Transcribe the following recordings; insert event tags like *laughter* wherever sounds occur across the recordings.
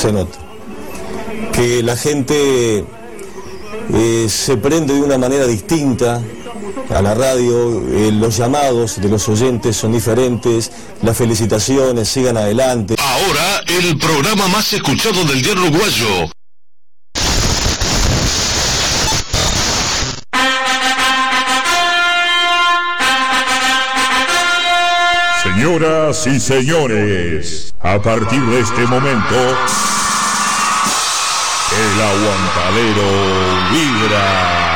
se nota. Que la gente eh, se prende de una manera distinta a la radio, eh, los llamados de los oyentes son diferentes, las felicitaciones, sigan adelante. Ahora, el programa más escuchado del diario uruguayo. Señoras y señores, a partir de este momento, el aguantadero vibra.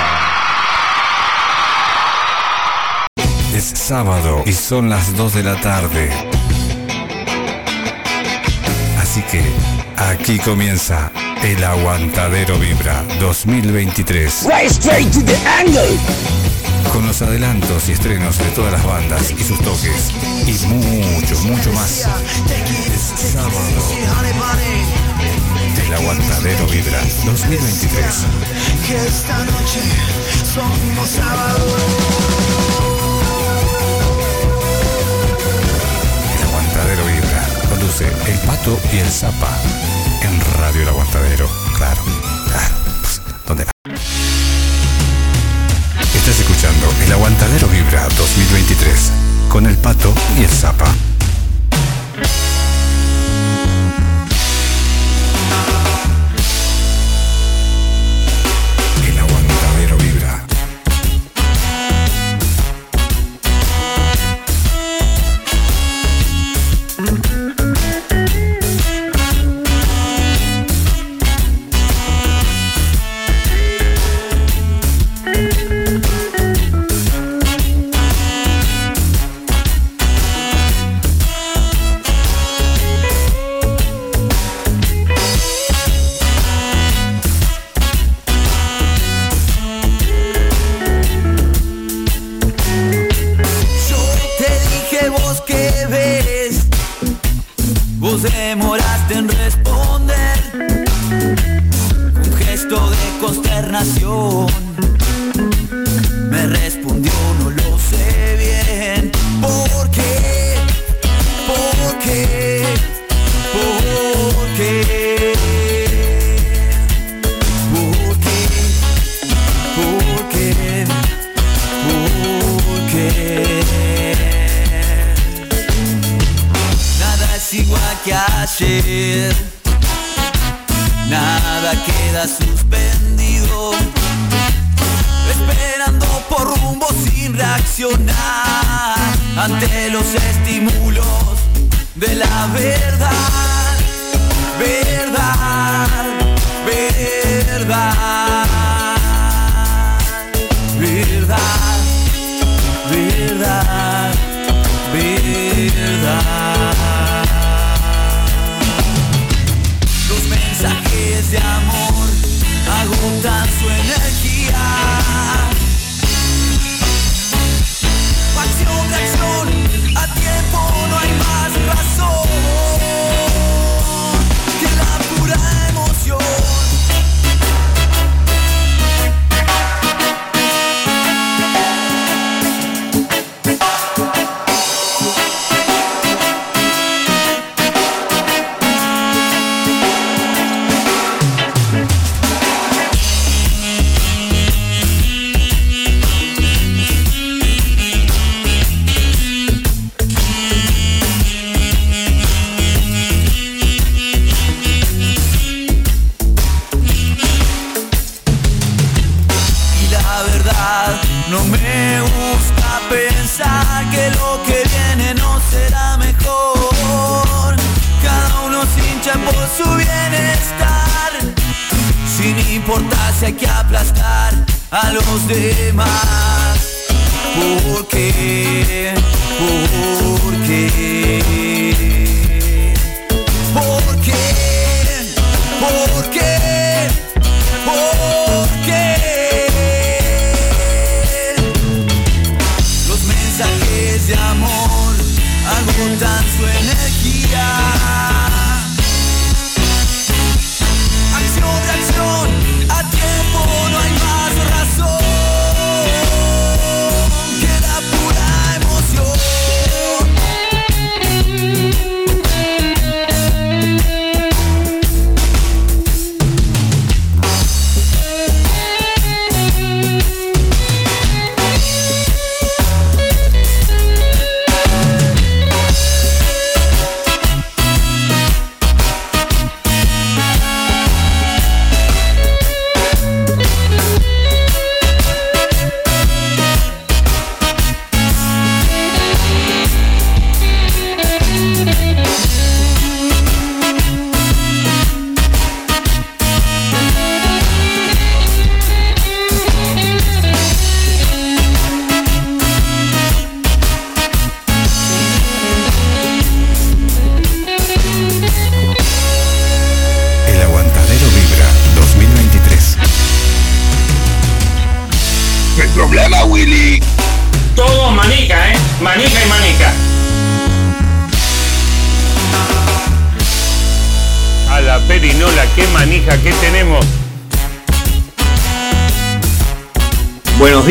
Es sábado y son las 2 de la tarde. Así que aquí comienza el Aguantadero Vibra 2023. Right straight to the angle. Con los adelantos y estrenos de todas las bandas y sus toques. Y mucho, mucho más. Sábado. El Aguantadero Vibra 2023. Que esta noche somos sábado. El Aguantadero Vibra. Conduce El Pato y el Zapa. En Radio El Aguantadero. Claro, claro. Pues, ¿Dónde va? Estás escuchando El Aguantadero Vibra 2023. Con El Pato y el Zapa.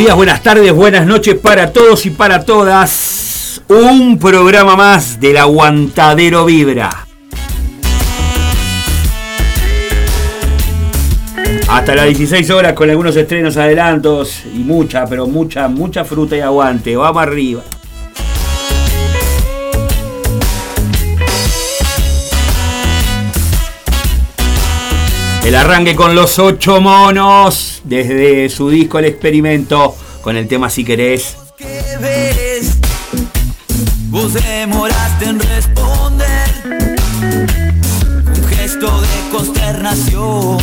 Días, buenas tardes, buenas noches para todos y para todas. Un programa más del Aguantadero Vibra. Hasta las 16 horas con algunos estrenos adelantos y mucha, pero mucha, mucha fruta y aguante. Vamos arriba. El arranque con los ocho monos desde su disco El Experimento con el tema Si querés. ¿Qué ves? Vos demoraste en responder. Un gesto de consternación.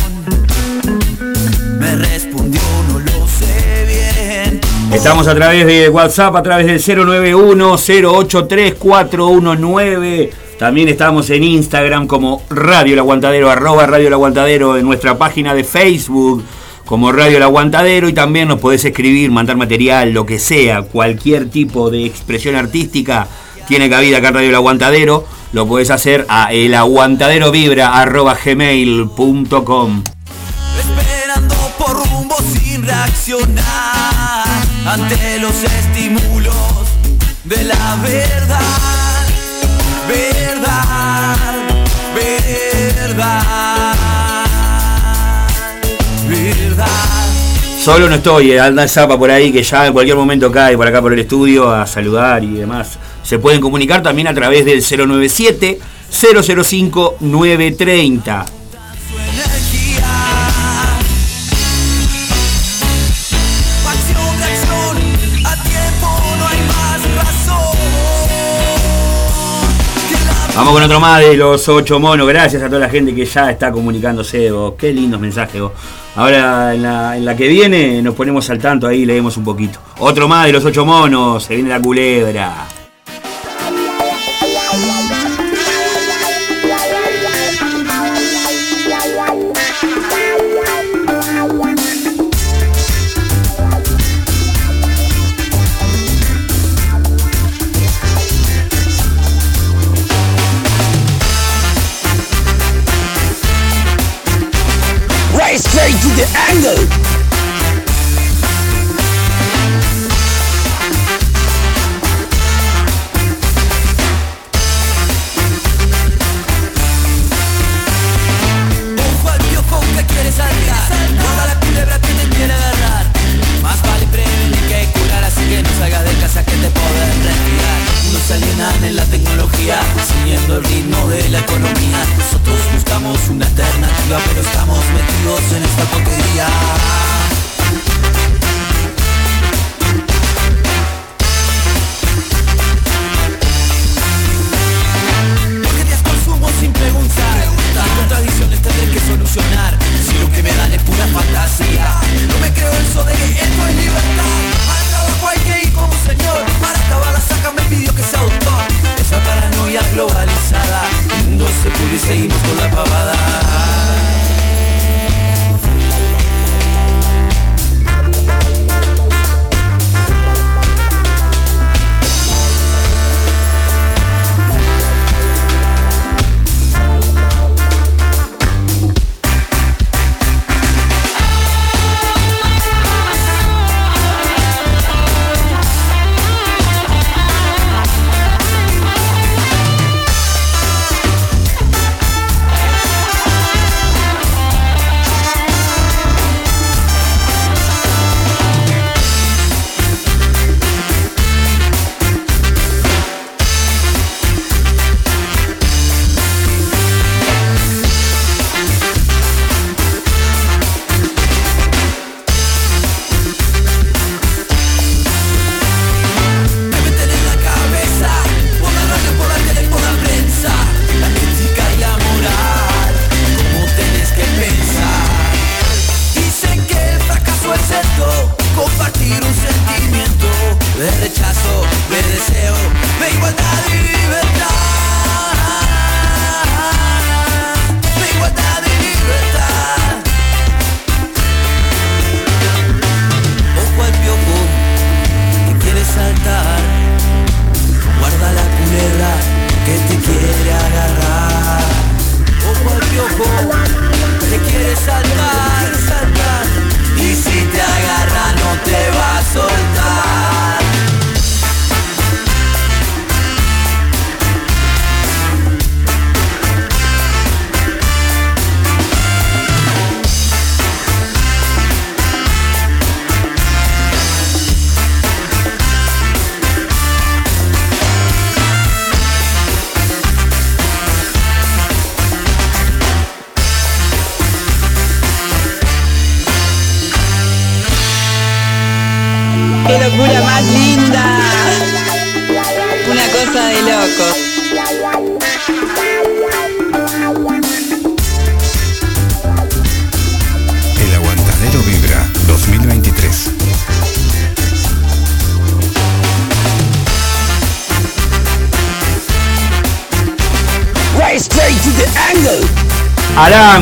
Me respondió, no lo sé bien. Estamos a través de WhatsApp, a través del 091-083-419. También estamos en Instagram como Radio El Aguantadero, arroba Radio El Aguantadero, en nuestra página de Facebook como Radio El Aguantadero y también nos podés escribir, mandar material, lo que sea, cualquier tipo de expresión artística tiene cabida acá en Radio El Aguantadero. Lo podés hacer a elaguantaderovibra.gmail.com Esperando por rumbo sin reaccionar ante los estímulos de la verdad. Verdad, verdad, verdad. Solo no estoy, eh, anda Zapa por ahí que ya en cualquier momento cae por acá por el estudio a saludar y demás. Se pueden comunicar también a través del 097 005 930. Vamos con otro más de los ocho monos. Gracias a toda la gente que ya está comunicándose. vos. Qué lindos mensajes. vos. Ahora en la, en la que viene nos ponemos al tanto ahí y leemos un poquito. Otro más de los ocho monos. Se viene la culebra.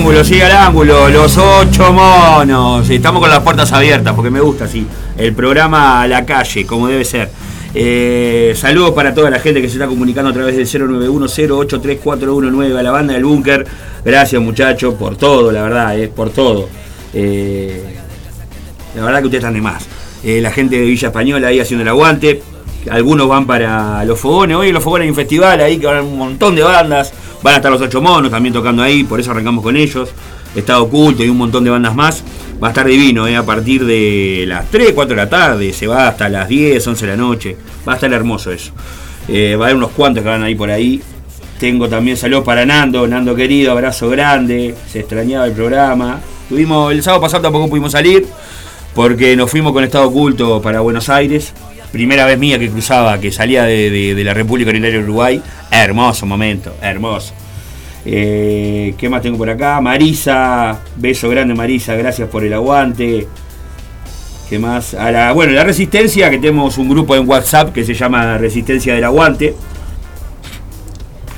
Ángulo, sí, al ángulo, los ocho monos. Estamos con las puertas abiertas porque me gusta así. El programa a la calle, como debe ser. Eh, saludos para toda la gente que se está comunicando a través del 091-083-419 a la banda del búnker. Gracias muchachos por todo, la verdad, eh, por todo. Eh, la verdad que ustedes están de más. Eh, la gente de Villa Española ahí haciendo el aguante. Algunos van para los fogones. Hoy los fogones hay un festival ahí que van un montón de bandas. Van a estar los ocho monos también tocando ahí, por eso arrancamos con ellos. Estado oculto y un montón de bandas más. Va a estar divino, eh, a partir de las 3, 4 de la tarde. Se va hasta las 10, 11 de la noche. Va a estar hermoso eso. Eh, va a haber unos cuantos que van ahí por ahí. Tengo también saludos para Nando, Nando querido, abrazo grande. Se extrañaba el programa. Tuvimos, el sábado pasado tampoco pudimos salir porque nos fuimos con estado oculto para Buenos Aires. Primera vez mía que cruzaba, que salía de, la República Unitaria de Uruguay. Hermoso momento, hermoso. Eh, ¿Qué más tengo por acá? Marisa, beso grande Marisa, gracias por el aguante. ¿Qué más? A la, bueno, la Resistencia, que tenemos un grupo en WhatsApp que se llama Resistencia del Aguante.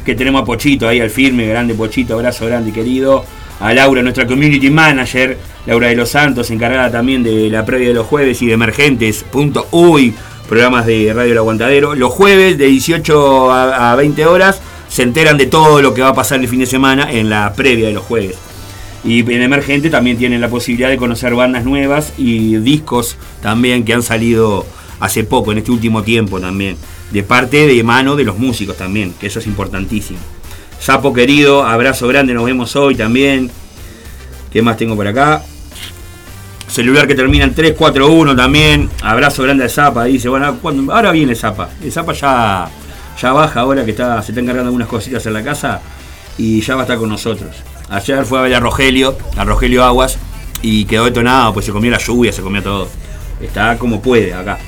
Que tenemos a Pochito ahí al firme, grande Pochito, abrazo grande querido. A Laura, nuestra community manager, Laura de los Santos, encargada también de la previa de los jueves y de emergentes.uy, programas de Radio El Aguantadero. Los jueves de 18 a, a 20 horas se enteran de todo lo que va a pasar el fin de semana en la previa de los jueves. Y en Emergente también tienen la posibilidad de conocer bandas nuevas y discos también que han salido hace poco, en este último tiempo también. De parte de mano de los músicos también, que eso es importantísimo. Sapo querido, abrazo grande, nos vemos hoy también. ¿Qué más tengo por acá? Celular que termina en 341 también. Abrazo grande al Zapa. Dice, bueno, ahora viene Zapa. El Zapa ya, ya baja ahora que está, se está encargando algunas cositas en la casa y ya va a estar con nosotros. Ayer fue a ver a Rogelio, a Rogelio Aguas, y quedó detonado, pues se comió la lluvia, se comió todo. Está como puede acá.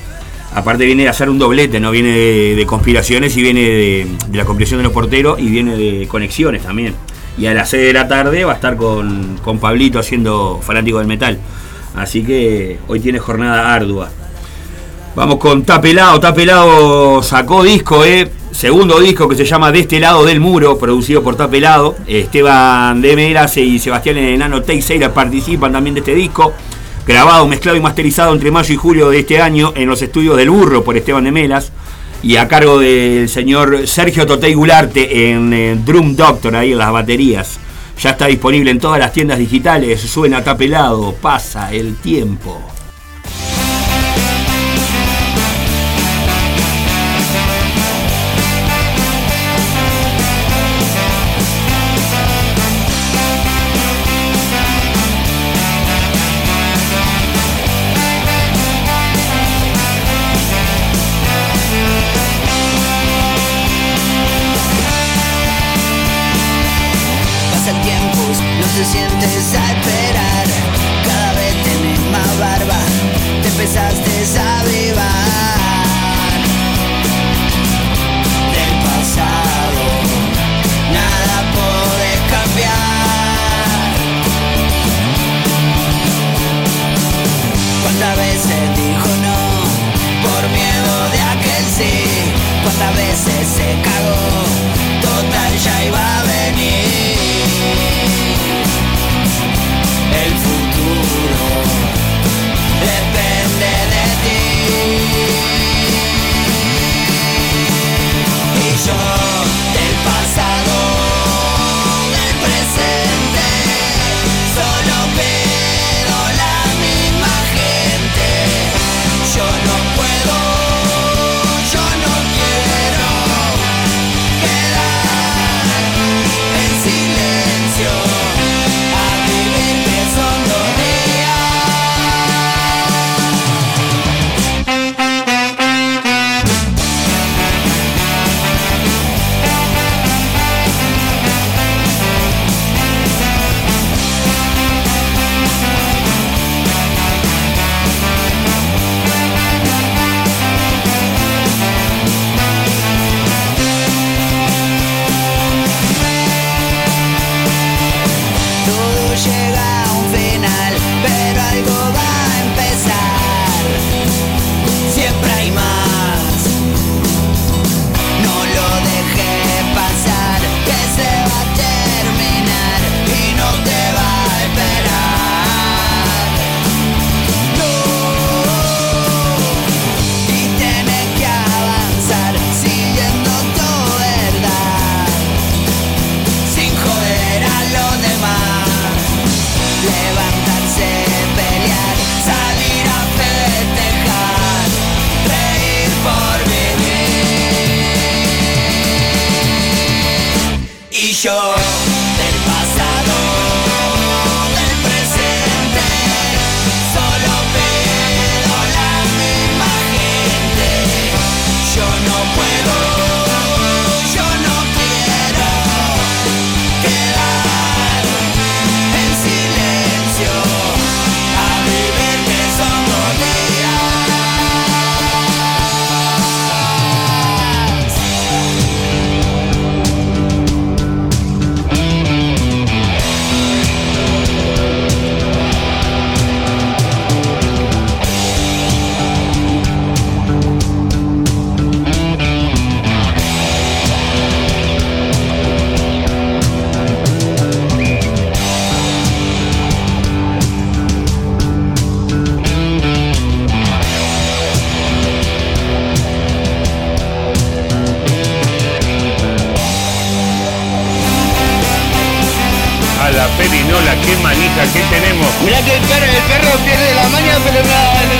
Aparte viene a hacer un doblete, no viene de, de conspiraciones y viene de, de la compresión de los porteros y viene de conexiones también. Y a las 6 de la tarde va a estar con, con Pablito haciendo fanático del metal. Así que hoy tiene jornada ardua. Vamos con Tapelado. Tapelado sacó disco, eh. Segundo disco que se llama De este lado del muro, producido por Tapelado. Esteban de Meras y Sebastián Enano Teixeira participan también de este disco. Grabado, mezclado y masterizado entre mayo y julio de este año en los estudios del Burro por Esteban de Melas. Y a cargo del señor Sergio Totei Gularte en, eh, Drum Doctor, ahí en las baterías. Ya está disponible en todas las tiendas digitales. Suena Tapelado, pasa el tiempo. El perro, el perro pierde la pero no,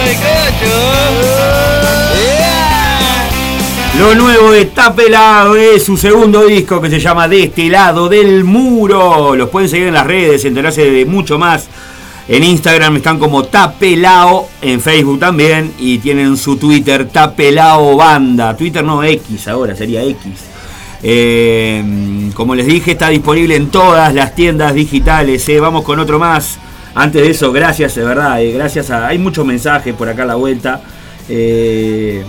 me cacho. Lo nuevo de Tapelado es su segundo disco que se llama De este lado del muro. Los pueden seguir en las redes, enterarse de mucho más. En Instagram están como Tapelao, en Facebook también, y tienen su Twitter Tapelao Banda. Twitter no X ahora, sería X. Eh, como les dije, está disponible en todas las tiendas digitales. eh. Vamos con otro más. Antes de eso, gracias, de verdad. eh, gracias a. Hay muchos mensajes por acá a la vuelta. Eh,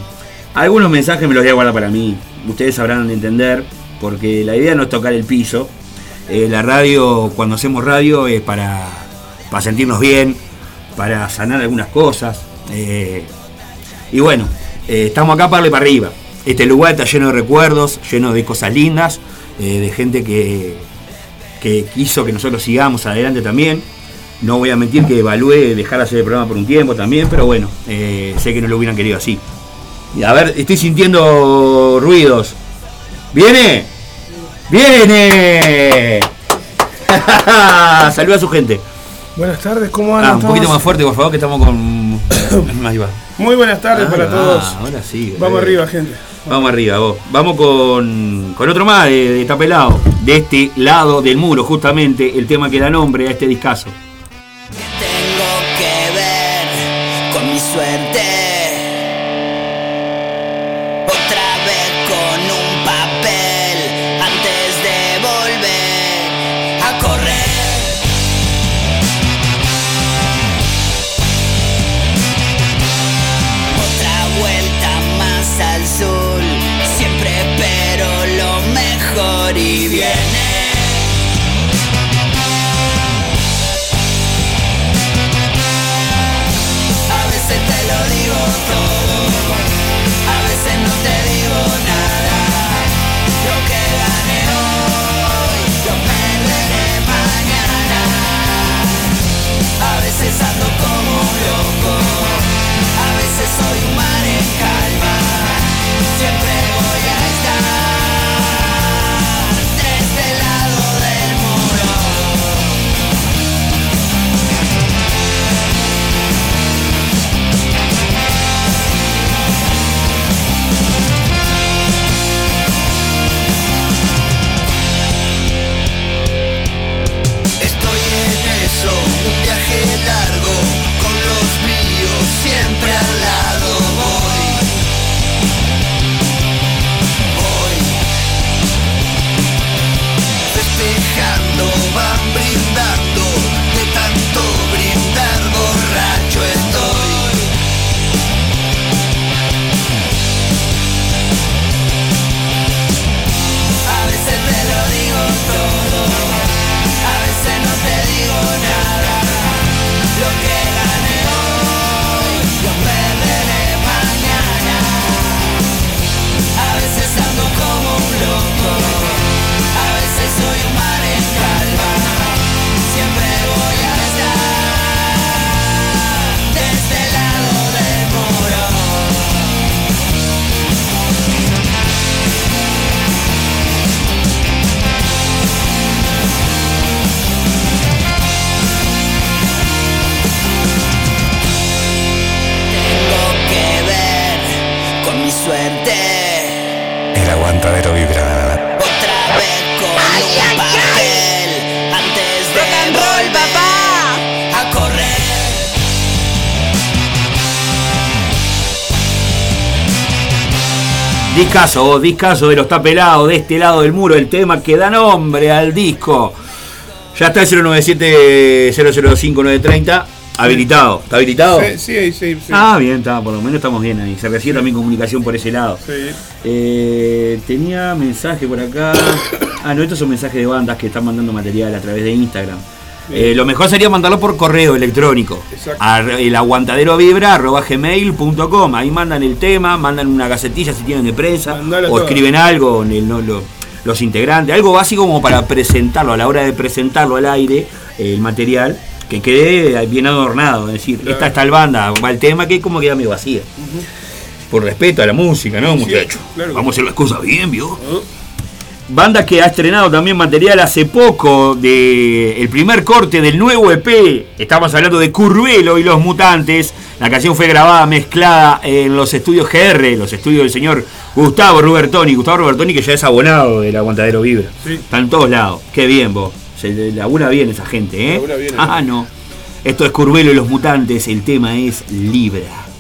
algunos mensajes me los voy a guardar para mí. Ustedes sabrán entender. Porque la idea no es tocar el piso. Eh, la radio, cuando hacemos radio, es para, para sentirnos bien, para sanar algunas cosas. eh, y bueno, estamos acá para darle para arriba. Este lugar está lleno de recuerdos, lleno de cosas lindas, de gente que, que quiso que nosotros sigamos adelante también. No voy a mentir que evalué dejar de hacer el programa por un tiempo también, pero bueno, eh, sé que no lo hubieran querido así. A ver, estoy sintiendo ruidos. ¿Viene? ¡Viene! *laughs* Saluda a su gente. Buenas tardes, ¿cómo Ah, andan un todos? poquito más fuerte, por favor, que estamos con. *coughs* Ahí va. Muy buenas tardes Ah, para ah, todos. ahora sí. Vamos eh. arriba, gente. Vamos arriba, vos. Vamos con, con otro más de, de Tapelado. De este lado del muro, justamente, el tema que da nombre a este discazo. Discaso, vos, discaso de los tapelados de este lado del muro, el tema que da nombre al disco. Ya está el 097-005-930 habilitado. ¿Está habilitado? Sí, sí, sí. sí. Ah, bien, está, por lo menos estamos bien ahí. Se recibe también comunicación por ese lado. Sí. Eh, tenía mensaje por acá. Ah, no, estos son mensajes de bandas que están mandando material a través de Instagram. Eh, lo mejor sería mandarlo por correo electrónico. Exacto. A el aguantadero vibra gmail.com. Ahí mandan el tema, mandan una gacetilla si tienen de prensa, o escriben algo, en el- no, lo- los integrantes, algo básico como para presentarlo, a la hora de presentarlo al aire, el material, que quede bien adornado. Es decir, esta es tal banda, va el tema que como queda medio vacía. Por respeto a la música, ¿no, muchachos? claro. Vamos a hacer las cosas bien, ¿vio? Oh, Banda que ha estrenado también material hace poco de el primer corte del nuevo EP. Estamos hablando de Curvelo y los Mutantes. La canción fue grabada, mezclada en los estudios GR, los estudios del señor Gustavo Rubertoni. Gustavo Rubertoni que ya es abonado del Aguantadero Vibra. Sí. Está en todos lados. Qué bien vos. Se labura bien esa gente, ¿eh? Labura bien, ah, no. Esto es Curvelo y los Mutantes. El tema es Libra. Libra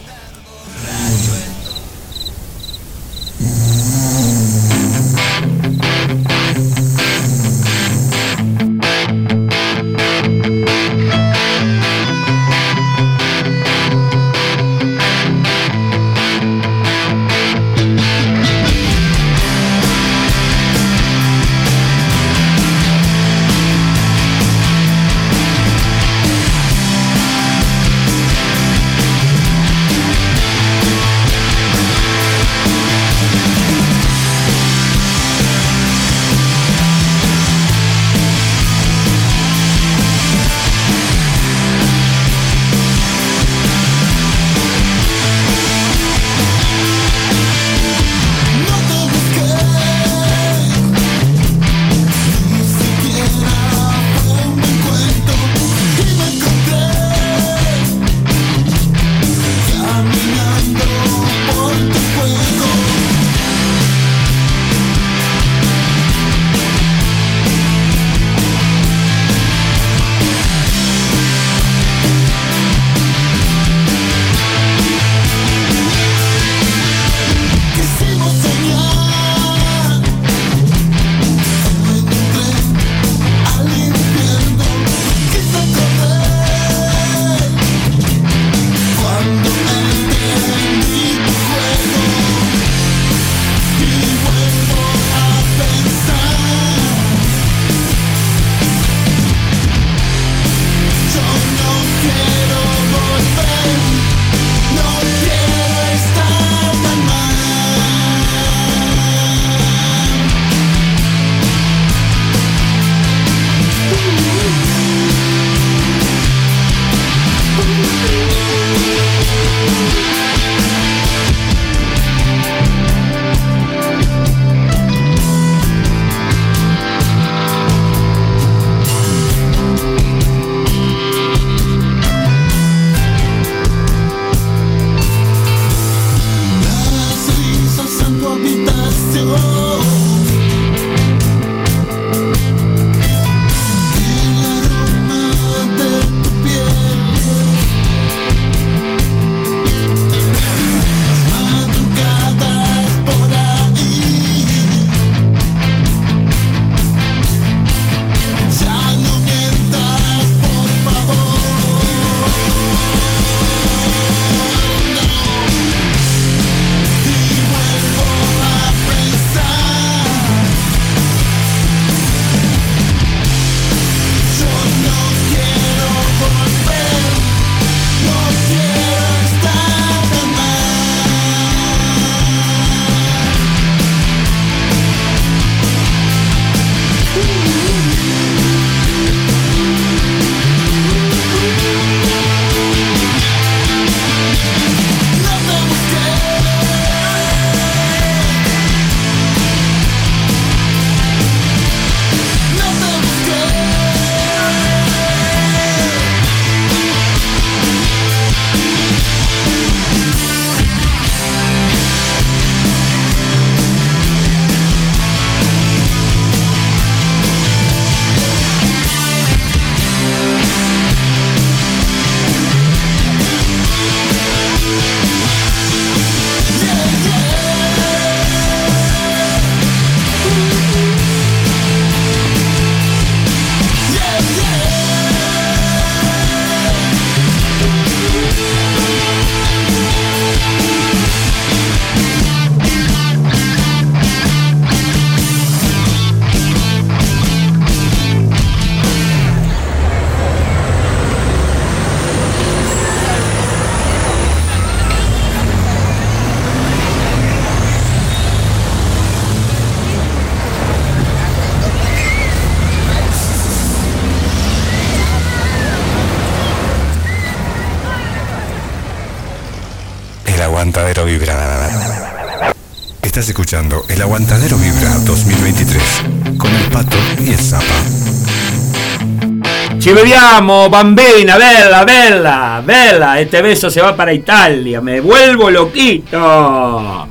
beviamo, bambina, bella, bella, bella. Este beso se va para Italia. Me vuelvo loquito.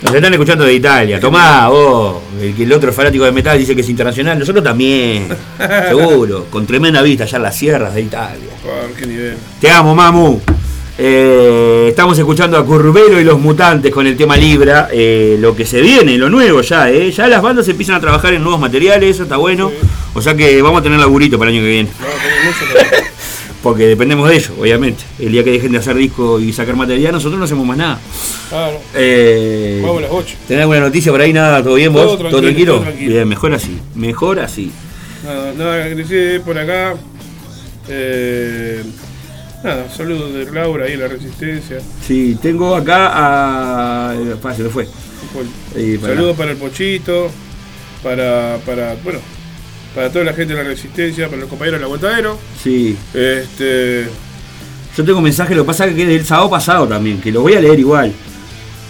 Nos están escuchando de Italia. Tomá, vos. El, otro fanático de metal dice que es internacional. Nosotros también. *laughs* Seguro. Con tremenda vista allá en las sierras de Italia. Por qué nivel. Te amo, mamu. Eh, estamos escuchando a Curvero y los Mutantes con el tema Libra, eh, lo que se viene, lo nuevo ya, eh. ya las bandas empiezan a trabajar en nuevos materiales, eso está bueno, o sea que vamos a tener laburito para el año que viene. No, mucho. *laughs* Porque dependemos de ellos, obviamente. El día que dejen de hacer disco y sacar material, nosotros no hacemos más nada. Claro. Eh, Vamos a las 8. ¿Tenés alguna noticia por ahí? ¿Nada? ¿Todo bien vos? Todo tranquilo, tranquilo? todo tranquilo. Bien, mejor así. Mejor así. Nada, nada por acá. Eh, nada, saludos de Laura ahí, la resistencia. Sí, tengo acá a. Ah, se me fue. Eh, Saludos para el Pochito, para, para, bueno, para toda la gente de la resistencia, para los compañeros del aguantadero. Sí. Este, Yo tengo mensaje, lo que pasa es que es del sábado pasado también, que lo voy a leer igual.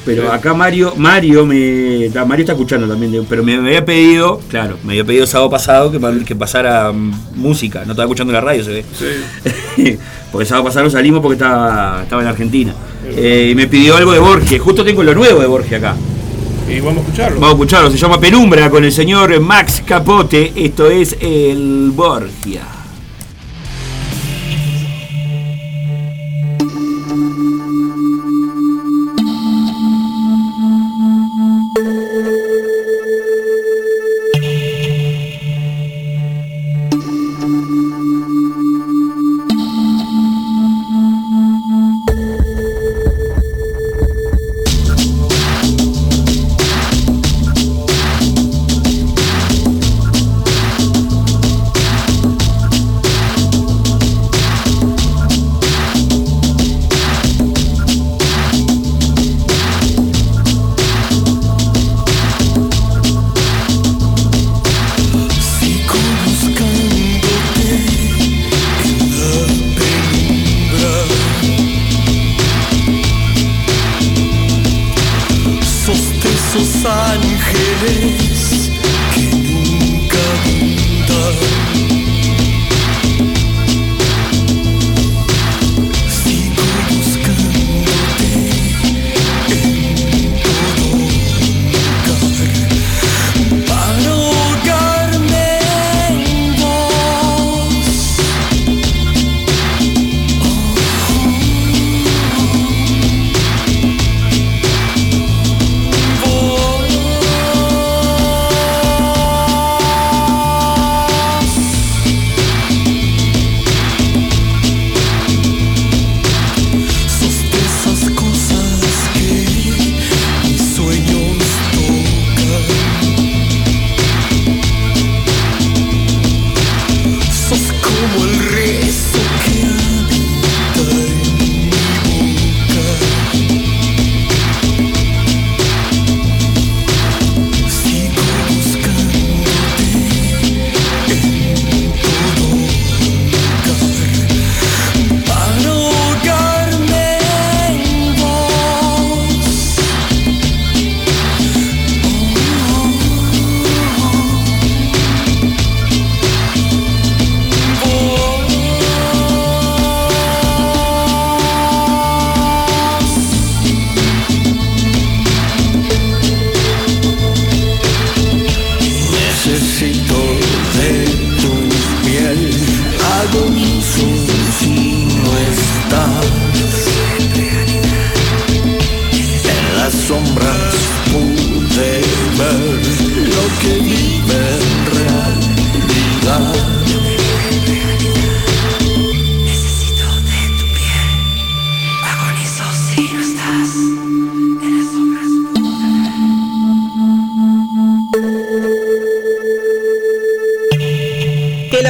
Pero Sí. acá Mario, Mario me. Mario está escuchando también, de- pero me, me había pedido, claro, me había pedido el sábado pasado que, que pasara mm, música. No estaba escuchando la radio, se ve. sí, *laughs* porque el sábado pasado salimos porque estaba, estaba en Argentina. Eh, y me pidió algo de Borges, justo tengo lo nuevo de Borges acá. Y vamos a escucharlo. Vamos a escucharlo, se llama Penumbra con el señor Max Capote. Esto es el Borgia.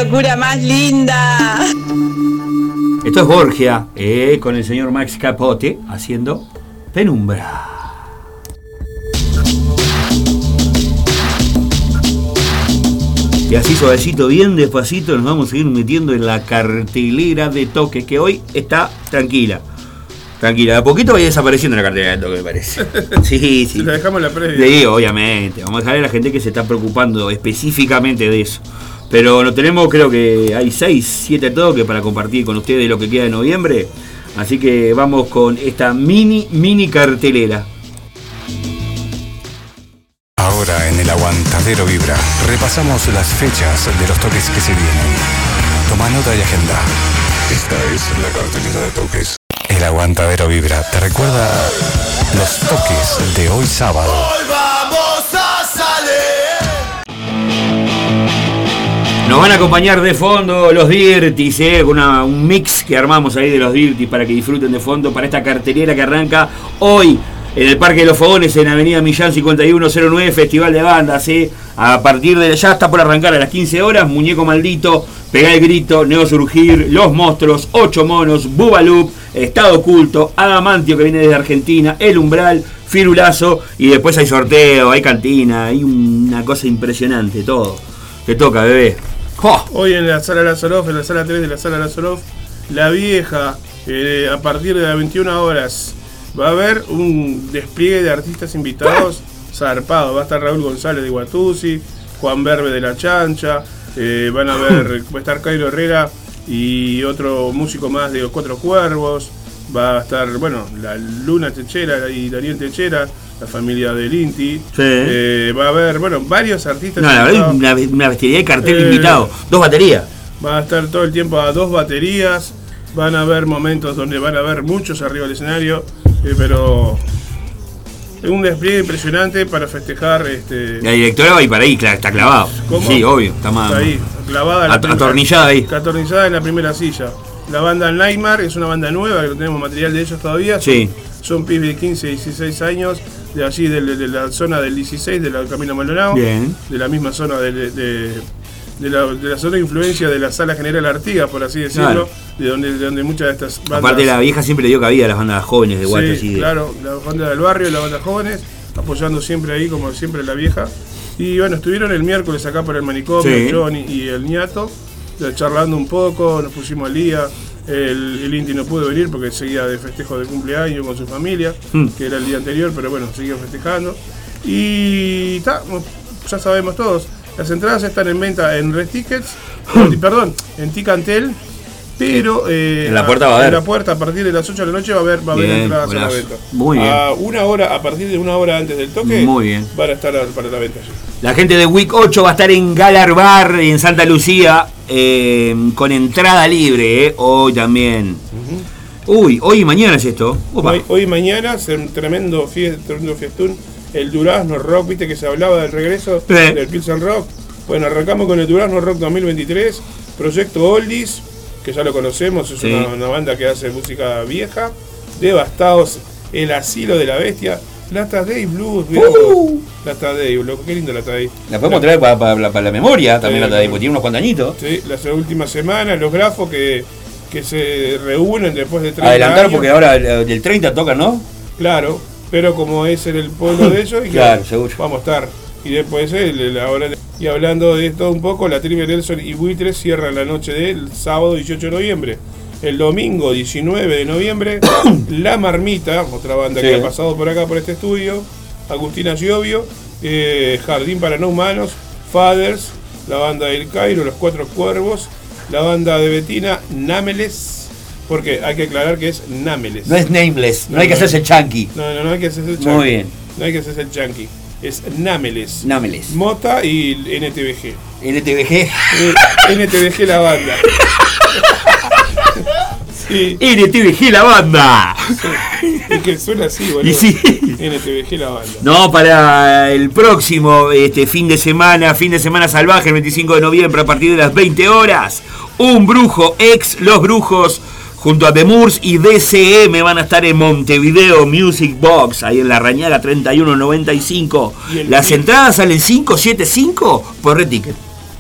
Locura más linda! Esto es Borgia, eh, con el señor Max Capote haciendo Penumbra. Y así suavecito, bien despacito, nos vamos a seguir metiendo en la cartelera de toque que hoy está tranquila. Tranquila, de a poquito vaya desapareciendo la cartera de toque, me parece. *laughs* Sí, sí. La dejamos en la previa. Sí, obviamente. Vamos a dejar a la gente que se está preocupando específicamente de eso. Pero lo tenemos, creo que hay 6, 7 toques para compartir con ustedes lo que queda de noviembre. Así que vamos con esta mini, mini cartelera. Ahora en el Aguantadero Vibra repasamos las fechas de los toques que se vienen. Toma nota y agenda. Esta es la cartelera de toques. El Aguantadero Vibra te recuerda los toques de hoy sábado. Nos van a acompañar de fondo los Dirtis, eh, con una- un mix que armamos ahí de los Dirtis para que disfruten de fondo para esta cartelera que arranca hoy en el Parque de los Fogones en Avenida Millán 5109, Festival de Bandas. A partir de ya está por arrancar a las 15 horas, Muñeco Maldito, Pegá el Grito, Neo Surgir, Los Monstruos, Ocho Monos, Bubalup, Estado Oculto, Adamantio que viene desde Argentina, El Umbral, Firulazo y después hay sorteo, hay cantina, hay una cosa impresionante, todo. Te toca, bebé. Hoy en la sala Lazarov, en la sala 3 de la sala Lazarov, la vieja, eh, a partir de las 21 horas, va a haber un despliegue de artistas invitados zarpado. Va a estar Raúl González de Guatuzzi, Juan Berbe de La Chancha, eh, van a ver, va a estar Cairo Herrera y otro músico más de Los Cuatro Cuervos. Va a estar, bueno, la Luna Techera y Daniel Techera, la familia del Inti. Sí. Eh, va a haber, bueno, varios artistas No, la verdad, una, una bestialidad de cartel Eh, invitado. Dos baterías. Va a estar todo el tiempo a dos baterías. Van a haber momentos donde van a haber muchos arriba del escenario, eh, pero un despliegue impresionante para festejar. Este, La directora va a ir para ahí, está clavado. ¿Cómo? Sí, obvio. Está más. Está ahí, clavada At- atornillada ahí. Atornillada en la primera silla. La banda Neymar es una banda nueva, que no tenemos material de ellos todavía. Son- Sí. Son pibes de 15, 16 años, de allí de, de- de la zona del 16, de la Camino Maldonado. Bien. De la misma zona de, de- la, de la zona de influencia de la Sala General Artigas, por así decirlo. Claro. De donde, de donde muchas de estas bandas. Aparte, la vieja siempre le dio cabida a las bandas jóvenes de Guato. Sí, claro, la banda del barrio, la banda jóvenes, apoyando siempre ahí, como siempre, la vieja. Y bueno, estuvieron el miércoles acá por el manicomio, Sí. Johnny y el ñato, charlando un poco, nos pusimos al día. El, el Inti no pudo venir porque seguía de festejo de cumpleaños con su familia, Mm. que era el día anterior, pero bueno, seguía festejando. Y ta, ya sabemos todos, las entradas están en venta en Red Tickets, *laughs* perdón, en Ticantel. Pero eh, En la puerta va a en haber. la puerta a partir de las 8 de la noche va a haber, va a haber Bien, entradas a la venta. Muy bien. A una hora, a partir de una hora antes del toque, Muy bien. van a estar a- para la venta. La gente de Week 8 va a estar en Galar Bar en Santa Lucía eh, con entrada libre, eh, hoy también. Uy, hoy y mañana es esto. Opa. Hoy, hoy y mañana, es un tremendo, fiest, tremendo fiestún. El Durazno Rock, viste que se hablaba del regreso Sí. del Pilsen Rock. Bueno, arrancamos con el Durazno Rock 2023, Proyecto Oldies, que ya lo conocemos, es Sí. una, una banda que hace música vieja. Devastados, El Asilo de la Bestia, la Tadei Blues, Uh. vos. la Tadei, loco, qué linda la Tadei. La podemos traer para, la memoria, también Sí, la traemos, claro. tiene unos cuantos añitos. Sí, las últimas semanas, los grafos que, que se reúnen después de 30 Adelantar años. porque ahora eh, del 30 toca, ¿no? Claro, pero como es en el pueblo de ellos, y Claro, seguro. vamos a estar. Y después, el- el- ahora- y hablando de esto un poco, la trivia Nelson y Buitres cierran la noche del sábado 18 de noviembre. El domingo 19 de noviembre, *coughs* La Marmita, otra banda que ha pasado por acá por este estudio, Agustina Giovio, eh, Jardín para No Humanos, Fathers, la banda del Cairo, Los Cuatro Cuervos, la banda de Betina, Námeles, porque hay que aclarar que es Námeles. No es nameless, no, No, hay que hacerse chunky. No, no, no hay que hacerse el Muy chunky. bien. No hay que hacerse el chunky. Es Námeles. Námeles. Mota y NTVG. LTVG. Eh, NTVG *laughs* la banda. Sí, LTVG la banda. es que suena así, boludo. Y sí. NTVG la banda. No, para el próximo este fin de semana, fin de semana salvaje, el 25 de noviembre, a partir de las 20 horas, un brujo, ex Los Brujos, junto a The Moors y DCM van a estar en Montevideo Music Box, ahí en la Rañaga 3195. Y el Las fin- entradas salen 575 por Red Ticket.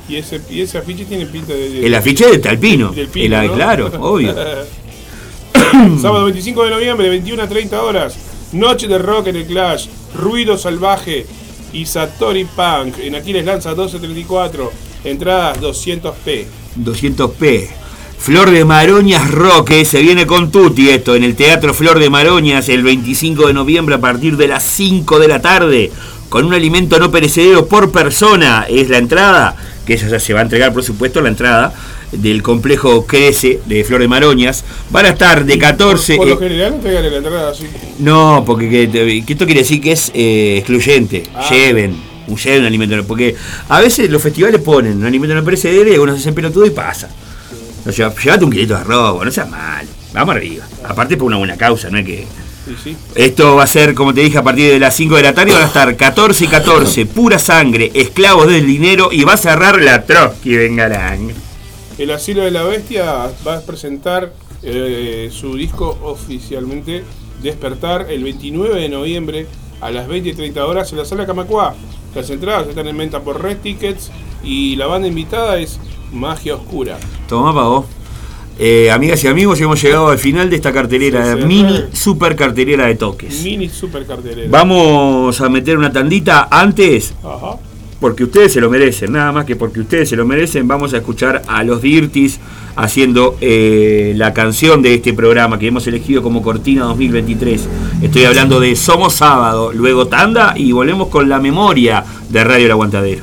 Y ese, y ese afiche tiene pinta de. de- El afiche de Talpino. del pino, El- ¿no? Claro, *laughs* obvio. *coughs* Sábado 25 de noviembre, 21 a 30 horas. Noche de rock en el Clash. Ruido salvaje. Y Satori Punk. En Aquiles Lanza 1234. Entradas 200p. 200p. Flor de Maroñas Roque, se viene con Tuti esto, en el Teatro Flor de Maroñas el 25 de noviembre a partir de las 5 de la tarde, con un alimento no perecedero por persona, es la entrada, que eso ya se va a entregar por supuesto la entrada del complejo Crece de Flor de Maroñas. Van a estar de 14... Por, por lo eh, general no te la entrada así. no, porque que, que esto quiere decir que es eh, excluyente. Lleven, un lleven un alimento. Porque a veces los festivales ponen un alimento no perecedero y algunos se hacen pelotudo y pasa. O sea, llévate un kilito de arroz, no seas mal. Vamos arriba. Aparte por una buena causa, no es que. Sí, sí. Esto va a ser, como te dije, a partir de las 5 de la tarde. Van a estar 14 y 14, pura sangre, esclavos del dinero y va a cerrar la Trotsky Vengarán. El Asilo de la Bestia va a presentar eh, su disco oficialmente Despertar el 29 de noviembre a las 20 y 30 horas en la sala Camacuá. Las entradas están en venta por Red Tickets y la banda invitada es Magia Oscura. Toma para vos. Eh, amigas y amigos, hemos llegado al final de esta cartelera, Sí, sí, mini sí. super cartelera de toques. Mini super cartelera. Vamos a meter una tandita antes, Ajá. porque ustedes se lo merecen, nada más que porque ustedes se lo merecen. Vamos a escuchar a los Dirtis haciendo eh, la canción de este programa que hemos elegido como Cortina 2023. Estoy hablando de Somos Sábado, luego tanda y volvemos con la memoria de Radio El Aguantadero.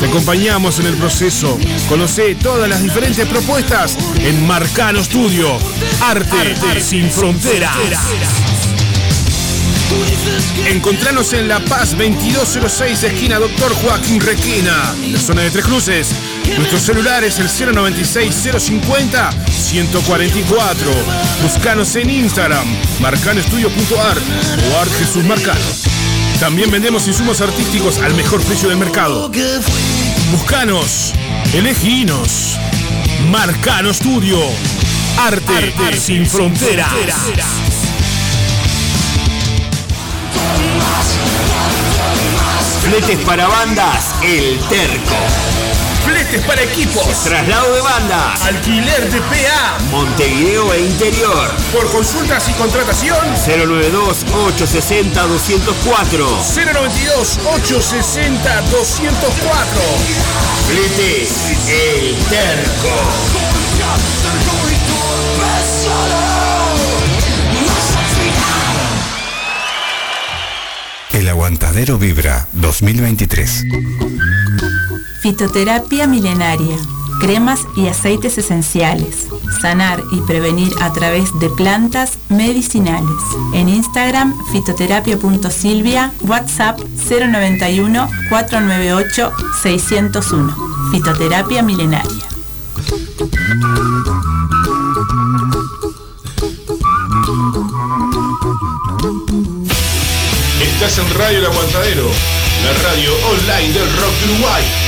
Te acompañamos en el proceso. Conoce todas las diferentes propuestas en Marcano Studio. Arte, sin fronteras. Encontranos en La Paz 2206, esquina Doctor Joaquín Requena, en la zona de Tres Cruces. Nuestro celular es el 096-050-144. Buscanos en Instagram, marcanoestudio.art o Art Jesús Marcano. También vendemos insumos artísticos al mejor precio del mercado. Buscanos, eleginos. Marcano Studio. Arte, sin fronteras. Fletes para bandas, El Terco. Fletes para equipos. Traslado de bandas. Alquiler de PA. Montevideo e interior. Por consultas y contratación. 092-860-204. 092-860-204. Fletes, El Terco. El Aguantadero Vibra 2023. Fitoterapia milenaria. cremas y aceites esenciales. Sanar y prevenir a través de plantas medicinales. En Instagram, fitoterapia.silvia, WhatsApp 091 498 601. Fitoterapia milenaria. Estás en Radio El Aguantadero, la radio online del rock Uruguay.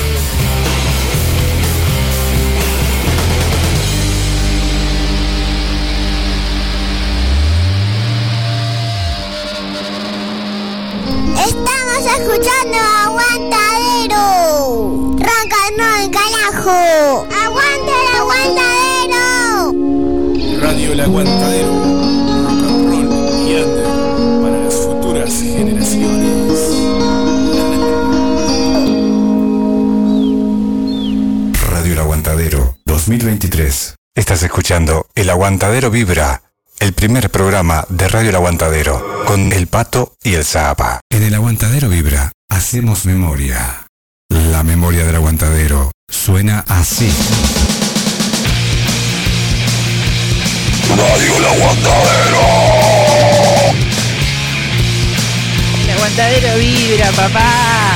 Escuchando Aguantadero. Ronca no el carajo. Aguanta el aguantadero. Radio El Aguantadero. Rock and roll y under para las futuras generaciones. Radio El Aguantadero 2023. Estás escuchando El Aguantadero Vibra, el primer programa de Radio El Aguantadero, con El Pato y el Zapa. En El Aguantadero Vibra hacemos memoria. La memoria del aguantadero suena así. Radio El Aguantadero. El aguantadero vibra, papá.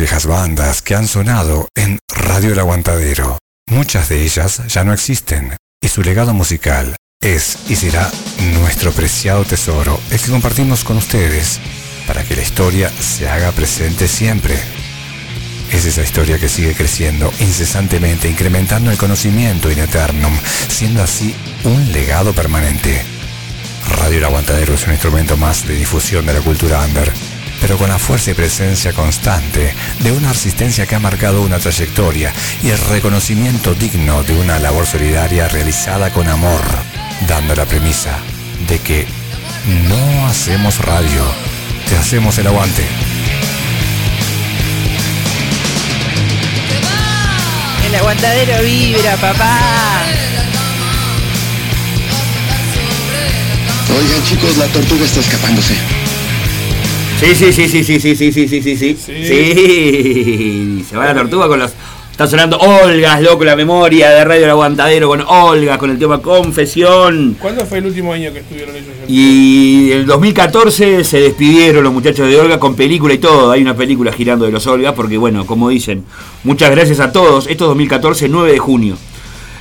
Viejas bandas que han sonado en Radio El Aguantadero. Muchas de ellas ya no existen y su legado musical es y será nuestro preciado tesoro, el que compartimos con ustedes para que la historia se haga presente siempre. Es esa historia que sigue creciendo incesantemente, incrementando el conocimiento in eternum, siendo así un legado permanente. Radio El Aguantadero es un instrumento más de difusión de la cultura under, pero con la fuerza y presencia constante de una resistencia que ha marcado una trayectoria y el reconocimiento digno de una labor solidaria realizada con amor, dando la premisa de que no hacemos radio, te hacemos el aguante. El aguantadero vibra, papá. Oigan chicos, la tortuga está escapándose. Sí, sí, sí, sí, sí, sí, sí, sí, sí, sí, sí. Sí. Se va la tortuga con los. Está sonando Olga, loco, la memoria de Radio El Aguantadero con Olga, con el tema Confesión. ¿Cuándo fue el último año que estuvieron ellos? Y el 2014 se despidieron los muchachos de Olga con película y todo. Hay una película girando de los Olga, porque bueno, como dicen, muchas gracias a todos. Esto es 2014, 9 de junio.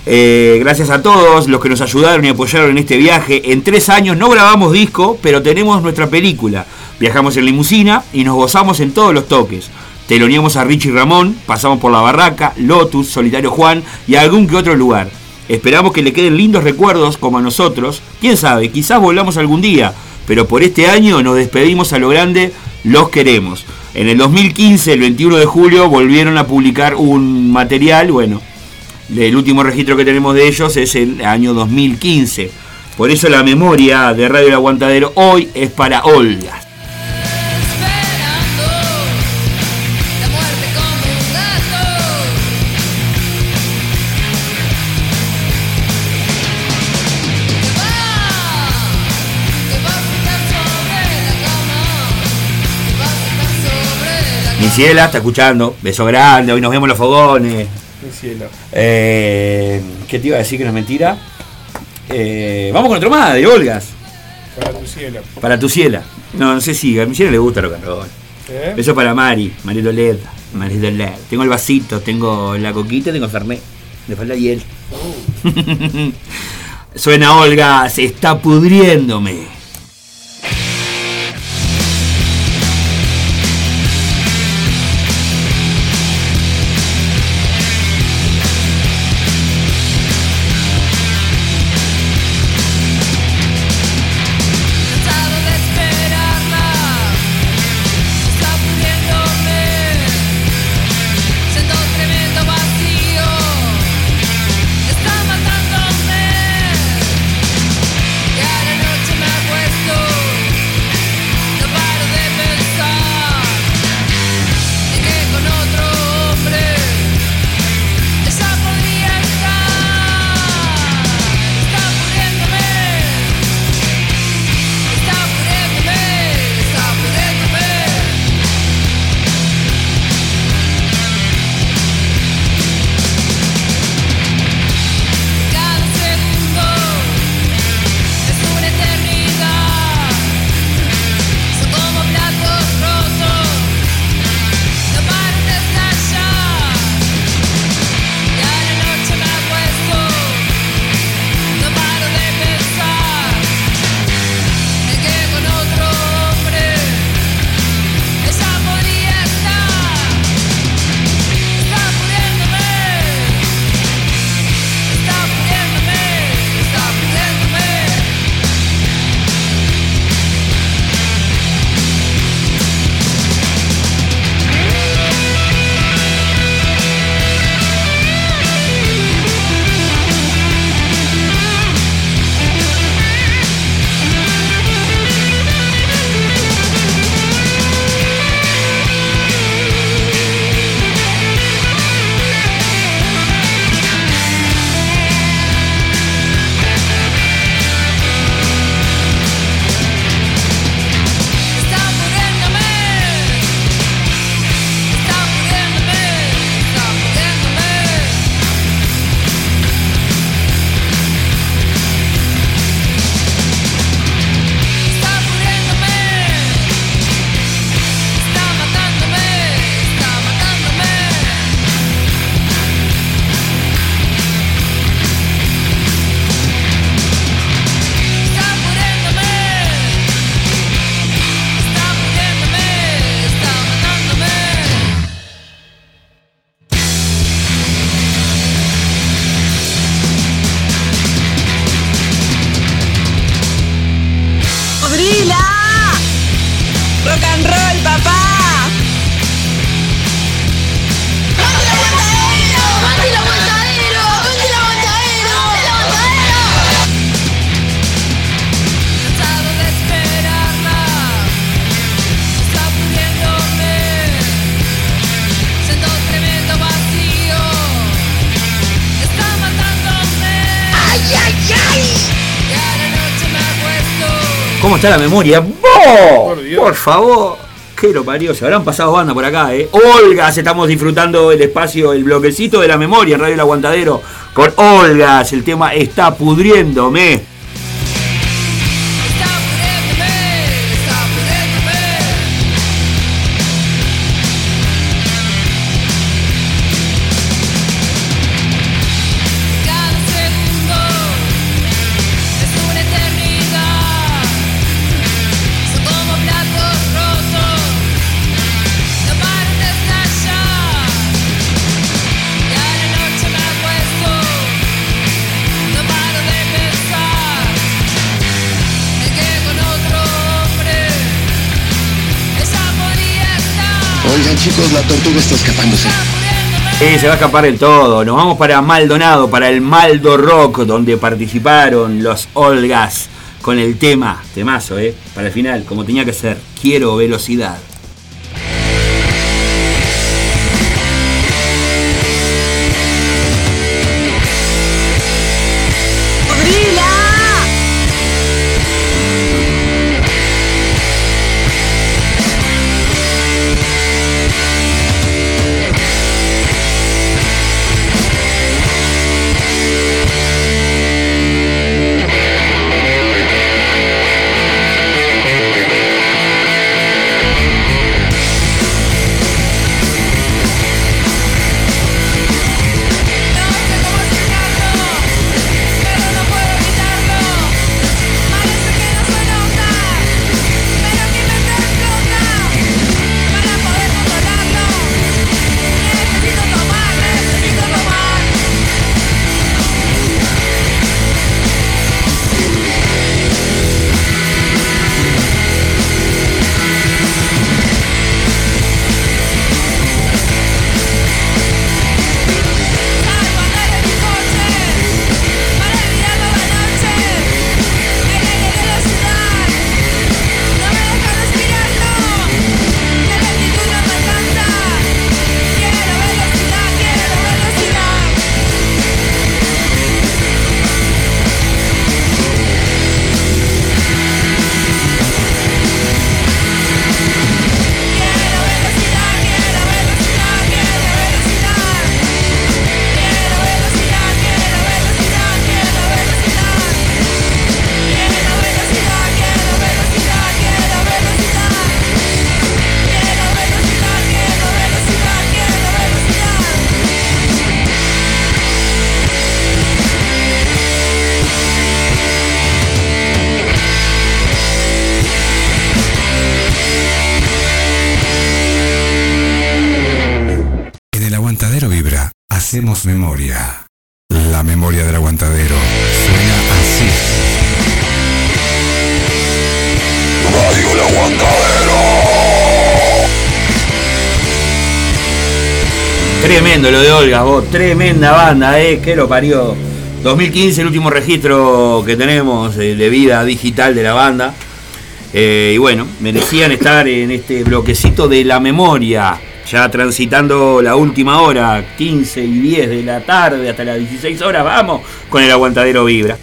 Eh, gracias a todos los que nos ayudaron y apoyaron en este viaje. En tres años no grabamos disco, pero tenemos nuestra película. Viajamos en limusina y nos gozamos en todos los toques. Teloneamos a Richie Ramón, pasamos por La Barraca, Lotus, Solitario Juan y algún que otro lugar. Esperamos que le queden lindos recuerdos como a nosotros. Quién sabe, quizás volvamos algún día, pero por este año nos despedimos a lo grande, los queremos. En el 2015, el 21 de julio, volvieron a publicar un material, bueno, el último registro que tenemos de ellos es el año 2015. Por eso la memoria de Radio El Aguantadero hoy es para Olga. Mi ciela está escuchando. Beso grande, hoy nos vemos en los fogones. Mi cielo. Eh, ¿Qué te iba a decir que no es mentira? Eh, vamos con otro más, de Olgas. Para tu cielo. Para tu ciela. No, no sé si a mi ciela le gusta lo que. ¿Eh? Beso para Mari, Marito Led, Marito Led. Tengo el vasito, tengo la coquita, tengo el Fernet. Le falta hiel. *laughs* Suena Olga, se está pudriéndome. Está la memoria? ¡Vos! Por, favor. Qué lo parió. Se habrán pasado banda por acá, ¿eh? Olgas, estamos disfrutando el espacio, el bloquecito de la memoria en Radio El Aguantadero. Con Olgas, el tema está pudriéndome. Chicos, la tortuga está escapándose. Sí, se va a escapar el todo. Nos vamos para Maldonado, para el Maldo Rock, donde participaron los Olgas con el tema, temazo, ¿eh? Para el final, como tenía que ser. Quiero velocidad. Memoria. La memoria del aguantadero suena así. Radio Aguantadero. Tremendo lo de Olga, vos. Tremenda banda, ¿eh? Que lo parió. 2015, el último registro que tenemos eh, de vida digital de la banda. Eh, y bueno, merecían estar en este bloquecito de la memoria. Ya transitando la última hora, 15 y 10 de la tarde hasta las 16 horas, vamos con el aguantadero vibra.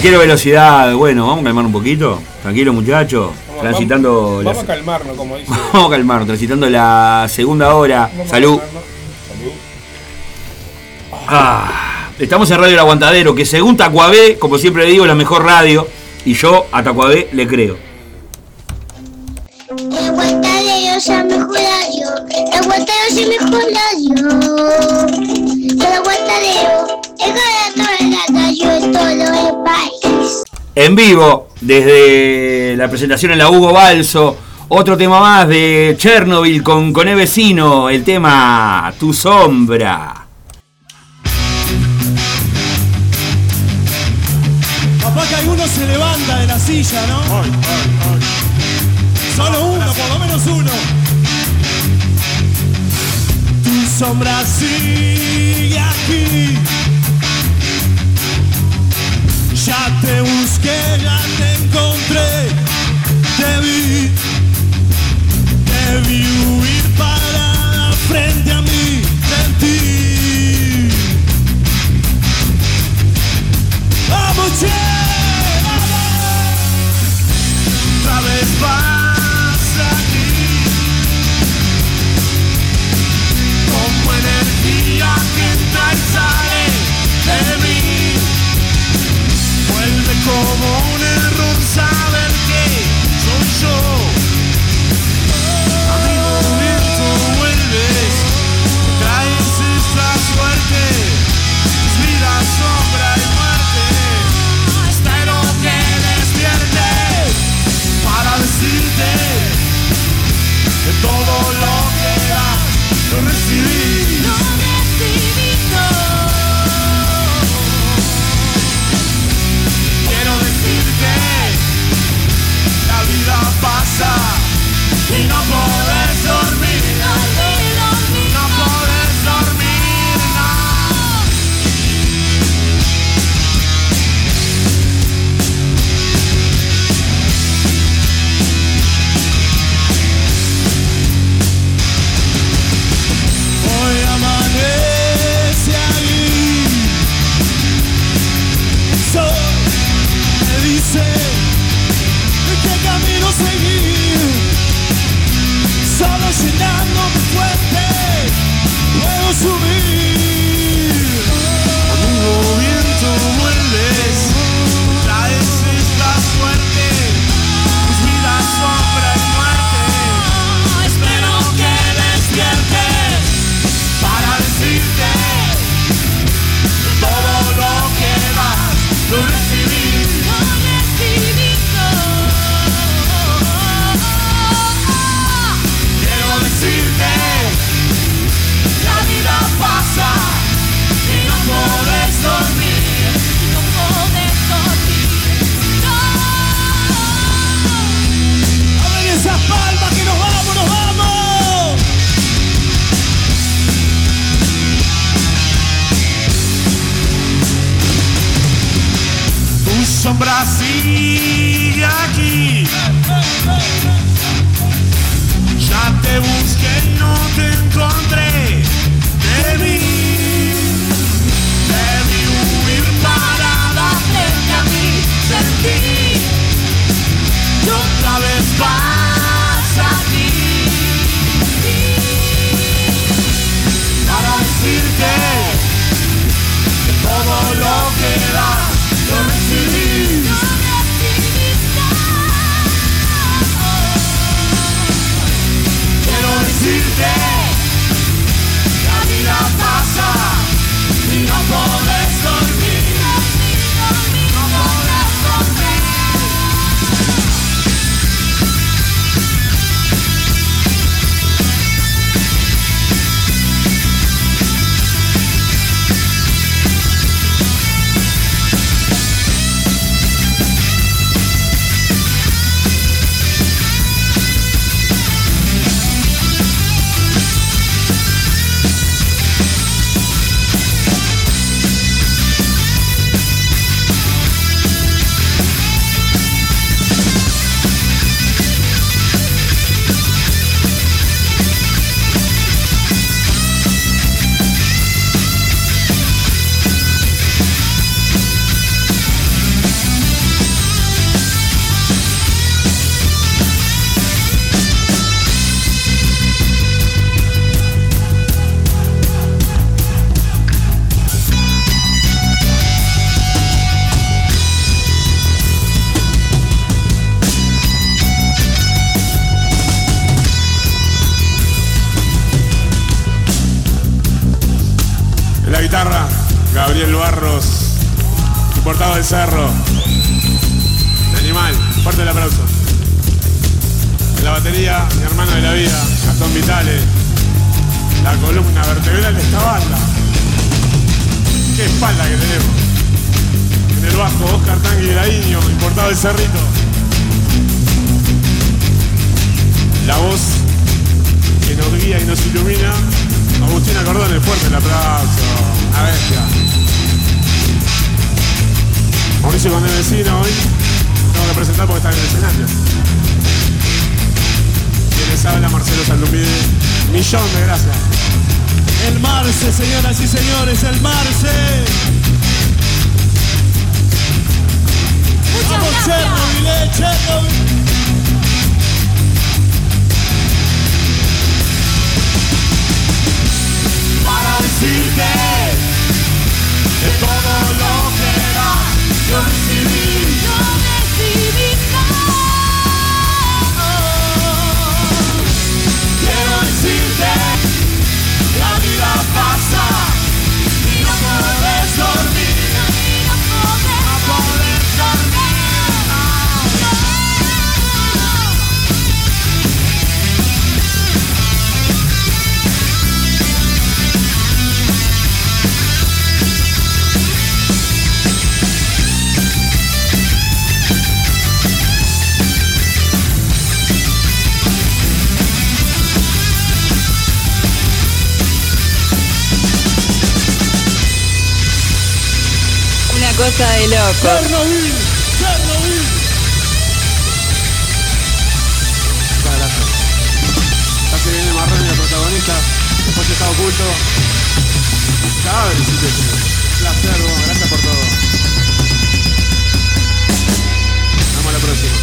Quiero velocidad. Bueno, vamos a calmar un poquito. Tranquilo, muchachos. transitando Vamos, la- vamos a calmarnos, como dice. *laughs* Vamos a calmarnos, transitando la segunda hora. Vamos Salud. Salud. Ah, estamos en Radio El Aguantadero, que según Tacuabé, como siempre le digo, es la mejor radio. Y yo a Tacuabé le creo. El aguantadero es el mejor radio. El aguantadero es el mejor radio. En vivo, desde la presentación en la Hugo Balso. Otro tema más de Chernobyl con Coné Vecino, el tema Tu Sombra. Capaz que alguno se levanta de la silla, ¿no? Solo uno, por lo menos uno. Tu sombra sigue aquí. Te busqué, ya te encontré. Te vi, te vi como Cerro. Animal, fuerte el aplauso. En la batería, mi hermano de la vida, Gastón Vitale. La columna vertebral de esta banda. Qué espalda que tenemos. En el bajo, Oscar Tangueraíño, importado del Cerrito. La voz que nos guía y nos ilumina. Agustina Cordón, fuerte el aplauso. A bestia. Mauricio con el vecino hoy. Tengo que presentar porque está en el escenario. Quienes habla Marcelo Saldumide. Millón de gracias. El Marce, señoras y señores, el Marce. Vamos, Chernobyl, eh, Chernobyl. Para decirte de todo lo que Quiero decirte, cosa de loco. Chernobyl, Chernobyl. Muchas gracias. Ya se viene Marrone, el protagonista. Después está oculto. Cada vez Un placer, vos. gracias por todo. Nos vemos la próxima.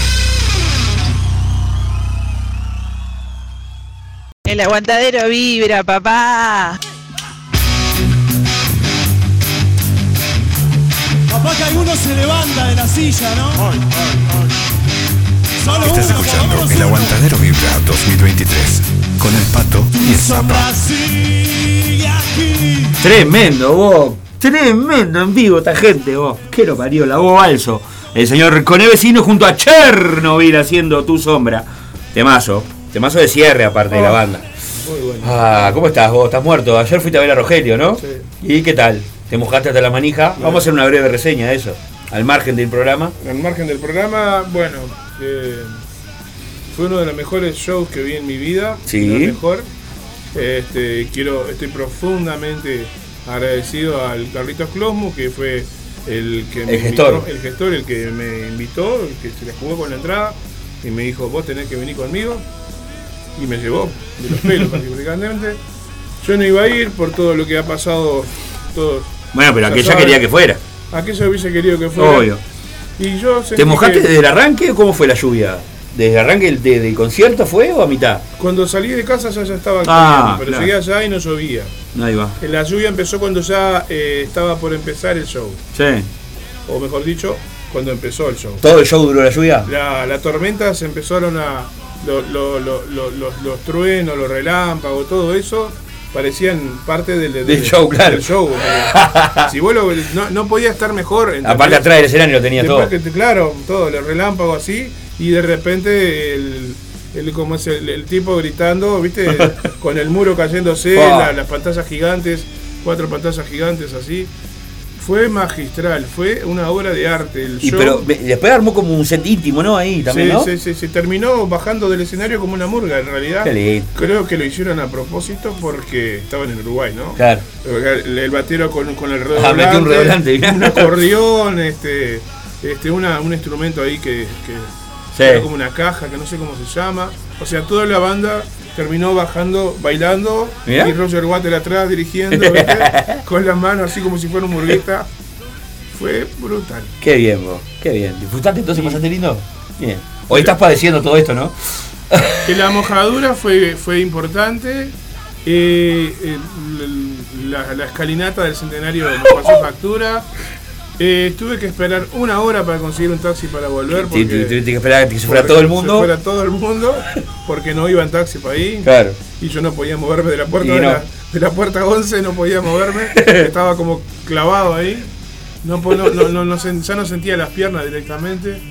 El aguantadero vibra, papá. Capaz que alguno se levanta de la silla, ¿no? Solo Estás uno, por lo escuchando El uno. Aguantadero Vibra 2023 con el Pato y el Zapa. Tremendo, vos. Tremendo en vivo esta gente, vos. ¿Qué lo parió? La voz balso. El señor Cone Vecino junto a Chernobyl haciendo tu sombra. Temazo. Temazo de cierre aparte de la banda. Muy bueno. Ah, ¿cómo estás vos? ¿Estás muerto? Ayer fuiste a ver a Rogelio, ¿no? Sí. ¿Y qué tal? ¿Te mojaste hasta la manija? Vamos a hacer una breve reseña de eso. Al margen del programa. Al margen del programa, bueno, eh, fue uno de los mejores shows que vi en mi vida. Sí. el mejor. Este, quiero, estoy profundamente agradecido al Carlitos Closmo, que fue el que me El gestor. invitó, el gestor, el que me invitó, el que se la jugó con la entrada y me dijo, vos tenés que venir conmigo. Y me llevó de los pelos *laughs* prácticamente. Yo no iba a ir por todo lo que ha pasado. Todo, Bueno, pero ya aquella saben. quería que fuera. Aquella hubiese querido que fuera. Obvio. Y yo sentí ¿Te mojaste que- desde el arranque o cómo fue la lluvia? ¿Desde el arranque del, de- del concierto fue o a mitad? Cuando salí de casa ya, ya estaba Ah, pero claro. llegué allá y no llovía. Ahí va. La lluvia empezó cuando ya eh, estaba por empezar el show. Sí. O mejor dicho, cuando empezó el show. ¿Todo el show duró la lluvia? La, la tormenta se empezaron a. lo- lo- lo- lo- los, los truenos, los relámpagos, todo eso parecían parte del, Del show, claro. del show, *laughs* si vos lo- no, no podía estar mejor. ¿entendés? Aparte atrás del escenario lo tenía todo. que claro, todo, el relámpago así, y de repente el, el, como es el, el tipo gritando, ¿viste? *laughs* Con el muro cayéndose, la- las pantallas gigantes, cuatro pantallas gigantes así. Fue magistral, fue una obra de arte. El Y show. pero después armó como un set íntimo, ¿no? Ahí también, Sí, ¿no? sí, sí, se terminó bajando del escenario como una murga, en realidad. Creo que lo hicieron a propósito porque estaban en Uruguay, ¿no? Claro. El, batero con, con el Ah, redoblante, un redoblante, un acordeón, este, este, una, un instrumento ahí que, que Sí. era como una caja, que no sé cómo se llama. O sea, toda la banda terminó bajando, bailando, y Roger Water atrás dirigiendo, ¿viste? *laughs* con las manos así como si fuera un murguista. Fue brutal. Qué bien, vos. Qué bien. ¿Disfrutaste entonces? ¿Pasaste lindo? Bien. Hoy estás padeciendo todo esto, ¿no? Que la mojadura fue, fue importante. eh, eh, la, la escalinata del centenario me pasó *laughs* factura. Eh, tuve que esperar una hora para conseguir un taxi para volver. Porque, te- Tuviste que esperar a que se fuera todo el se mundo. fuera todo el mundo, porque no iba en taxi para ahí. Claro. Y yo no podía moverme de la puerta de, no. la, de la puerta 11, no podía moverme. *laughs* Estaba como clavado ahí. No, no, no, no, ya no sentía las piernas directamente,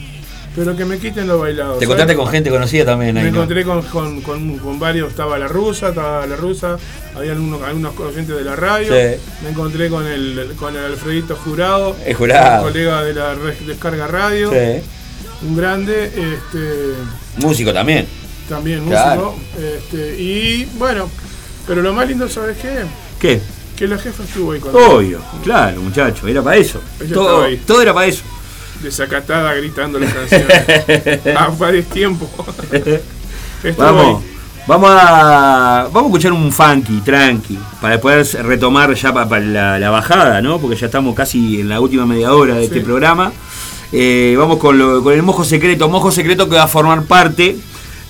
pero que me quiten los bailados. Te ¿sabes? contaste con gente conocida también ahí. Me ¿no? encontré con, con, con- con varios, estaba la rusa, estaba la rusa, había algunos, algunos oyentes de la radio, Sí. me encontré con el, con el Alfredito Jurado, El Jurado. un colega de la Descarga Radio, Sí. un grande, este, Músico también. también músico, Claro. este, y bueno, pero lo más lindo, ¿sabes qué? ¿Qué? Que la jefa estuvo ahí con Obvio, claro, muchacho, era para eso. Ella Todo, todo era para eso. Desacatada gritando las canciones *laughs* a varios tiempos. *laughs* Vamos, ahí. vamos a vamos a escuchar un funky, tranqui, para poder retomar ya para la, la bajada, ¿no? Porque ya estamos casi en la última media hora de este programa. Eh, vamos con, lo- con el mojo secreto, mojo secreto que va a formar parte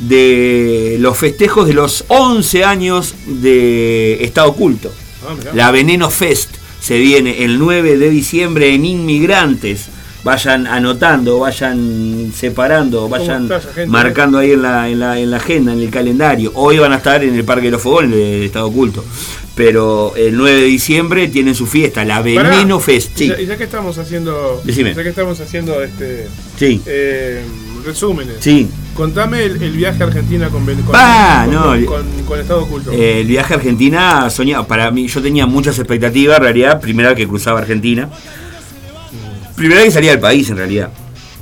de los festejos de los 11 años de Estado Oculto. Ah. La Veneno Fest se viene el 9 de diciembre en Inmigrantes. Vayan anotando, vayan separando, vayan marcando ahí en la, en, la, en la agenda, en el calendario. Hoy van a estar en el Parque de los Fogones de Estado Oculto. Pero el 9 de diciembre tienen su fiesta, la Veneno Fest. y Ya, y ya que estamos haciendo. Decime. Ya que estamos haciendo este. Sí. eh, resúmenes. Sí. Contame el, el viaje a Argentina con, con, Ah, con- no, con- con Estado Oculto. Eh, el viaje a Argentina soñaba. Para mí, yo tenía muchas expectativas, en realidad, primera vez que cruzaba Argentina. Primera vez que salía del país, en realidad.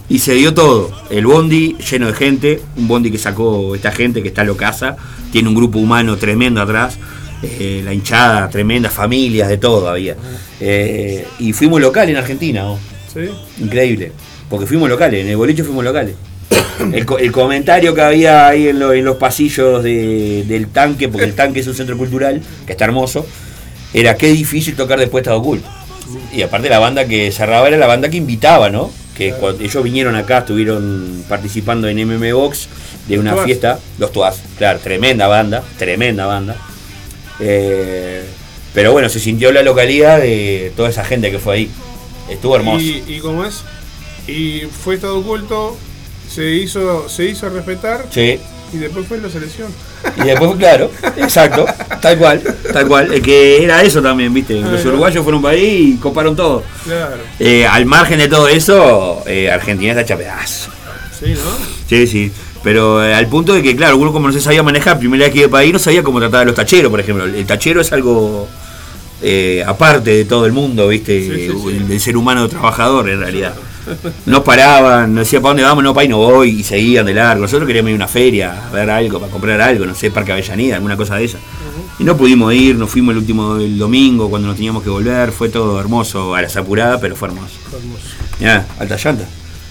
Y se dio todo. El bondi lleno de gente, un bondi que sacó esta gente que está locasa, tiene un grupo humano tremendo atrás, eh, la hinchada, tremenda, familias, de todo había. Eh, y fuimos local en Argentina, ¿no? ¿Sí? Increíble. Porque fuimos locales, en el boliche fuimos locales. *coughs* El, co- el comentario que había ahí en, lo- en los pasillos de- del tanque, porque el tanque es un centro cultural, que está hermoso, era qué difícil tocar después Estado Oculto. Y aparte la banda que cerraba era la banda que invitaba, ¿no? Que cuando ellos vinieron acá, estuvieron participando en MM Box de una Tuas. fiesta, los Tuas, claro, tremenda banda, tremenda banda. Eh, pero bueno, se sintió la localidad de toda esa gente que fue ahí. Estuvo hermoso. Y, y cómo es? Y fue Estado Oculto, se hizo, se hizo respetar Sí. Y después fue la selección. Y después, claro, exacto, tal cual, tal cual. Que era eso también, viste. Los Ajá. uruguayos fueron para ahí y coparon todo. Claro. Eh, al margen de todo eso, eh, Argentina está hecha pedazo. Sí, ¿no? Sí, sí. Pero eh, al punto de que, claro, uno como no se sabía manejar, primera vez que iba país, no sabía cómo tratar a los tacheros, por ejemplo. El tachero es algo aparte de todo el mundo, ¿viste? El, del ser humano trabajador, en realidad. No paraban, no decía para dónde vamos, no, para ahí no voy, y seguían de largo. Nosotros queríamos ir a una feria, a ver algo, para comprar algo, no sé, Parque Avellaneda, alguna cosa de esa. Y no pudimos ir, nos fuimos el último el domingo cuando nos teníamos que volver, fue todo hermoso, a las apuradas, pero fue hermoso. Fue hermoso. Ya, alta llanta.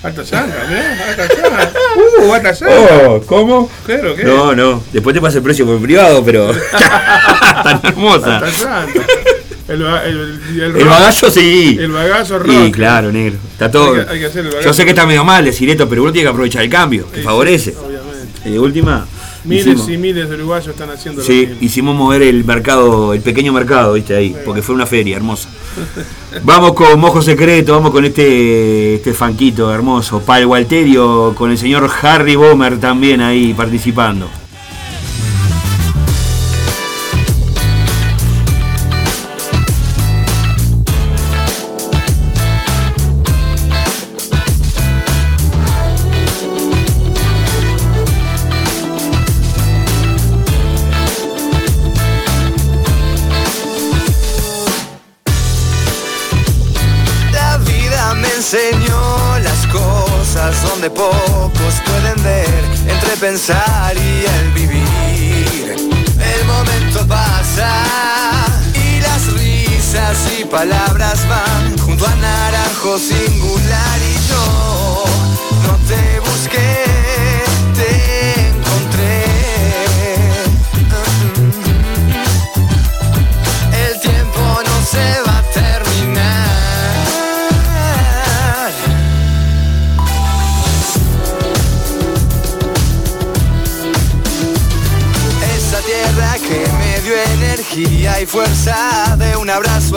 Alta llanta, ¿eh? Alta llanta. *laughs* Uh, alta llanta. Oh, ¿cómo? Claro, ¿qué? No, no. Después te pasa el precio por privado, pero. *laughs* Tan hermosa. Alta llanta. El, el, el, El bagallo sí. El bagazo rock. Sí, claro, negro. Está todo. Hay que- hay que hacer el bagazo. Yo sé que está medio mal decir esto, pero uno tiene que aprovechar el cambio, que Sí, favorece. Obviamente. Y de última. Miles hicimos- y miles de uruguayos están haciendo Sí, lo mismo. hicimos mover el mercado, el pequeño mercado, viste ahí, porque fue una feria hermosa. *laughs* Vamos con Mojo Secreto, vamos con este, este fanquito hermoso, Pal Walterio, con el señor Harry Bomer también ahí participando.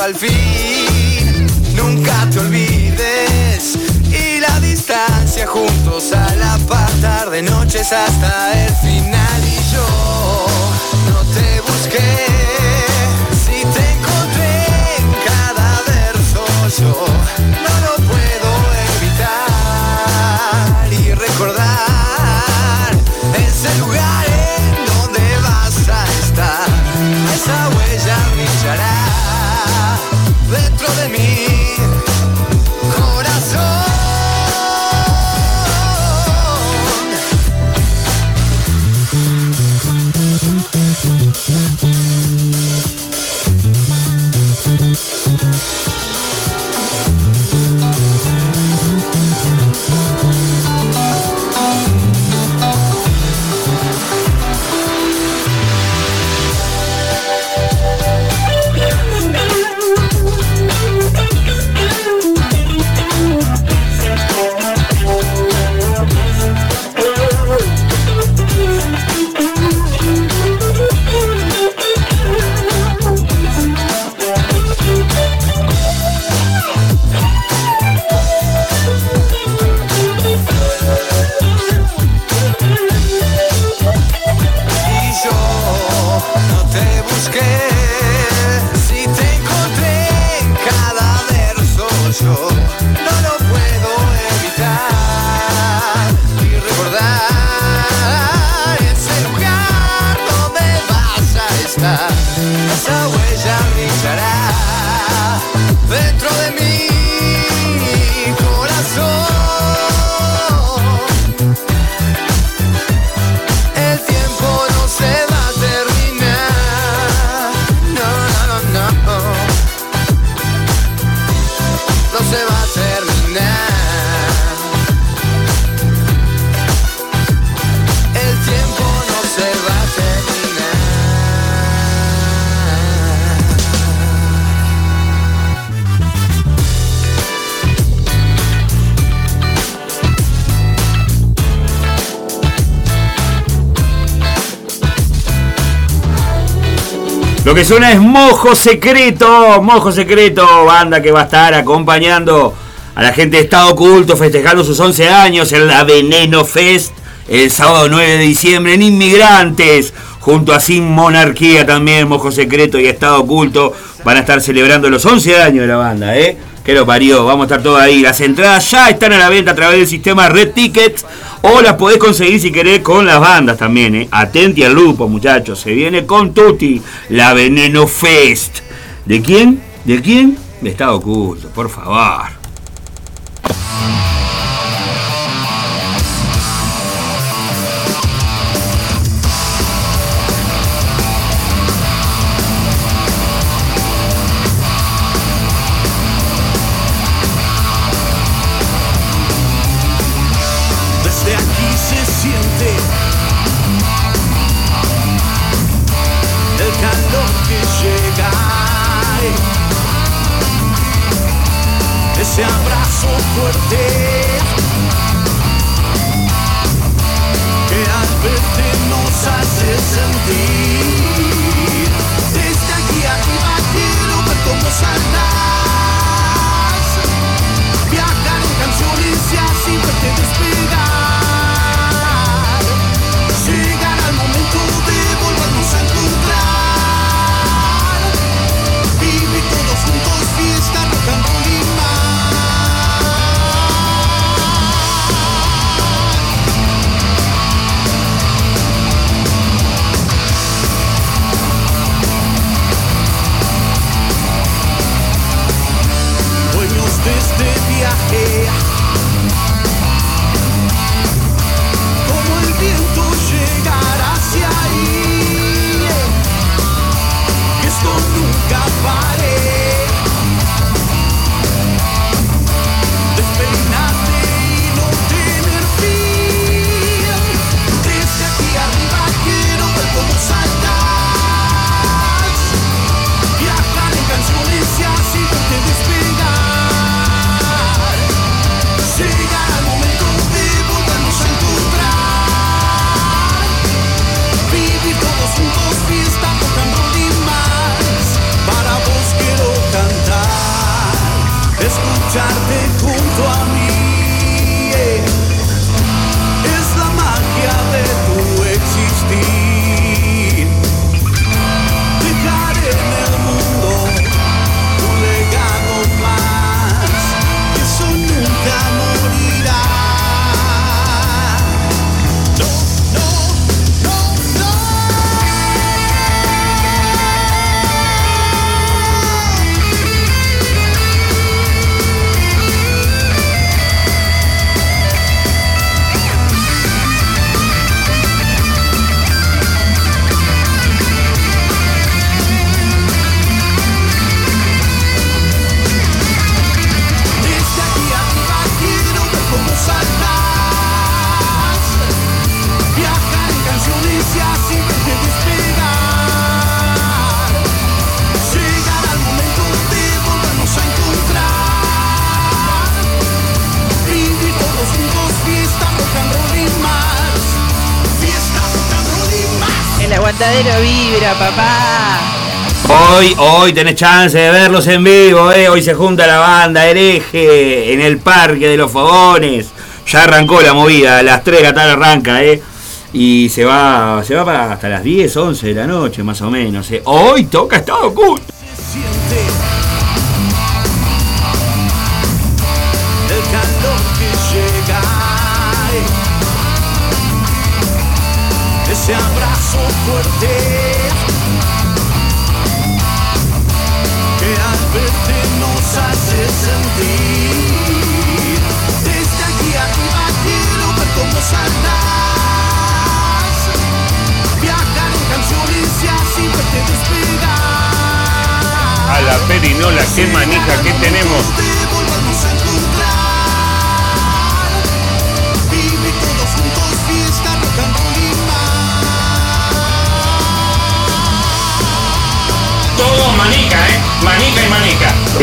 Al fin. Que suena es Mojo Secreto, Mojo Secreto, banda que va a estar acompañando a la gente de Estado Oculto festejando sus 11 años en la Veneno Fest el sábado 9 de diciembre en Inmigrantes, junto a Sin Monarquía también, Mojo Secreto y Estado Oculto van a estar celebrando los 11 años de la banda, ¿eh? Que lo parió, vamos a estar todos ahí. Las entradas ya están a la venta a través del sistema Red Tickets o las podés conseguir si querés con las bandas también, ¿eh? Atenti al grupo, muchachos. Se viene con Tutti, la Veneno Fest. ¿De quién? ¿De quién? De Estado Oculto, por favor. Hoy, hoy tenés chance de verlos en vivo, ¿eh? Hoy se junta la banda hereje en el Parque de los Fogones. Ya arrancó la movida, a las 3 de la tarde arranca, ¿eh? Y se va, se va para hasta las 10, 11 de la noche, más o menos. ¿eh? Hoy toca Estado Oculto.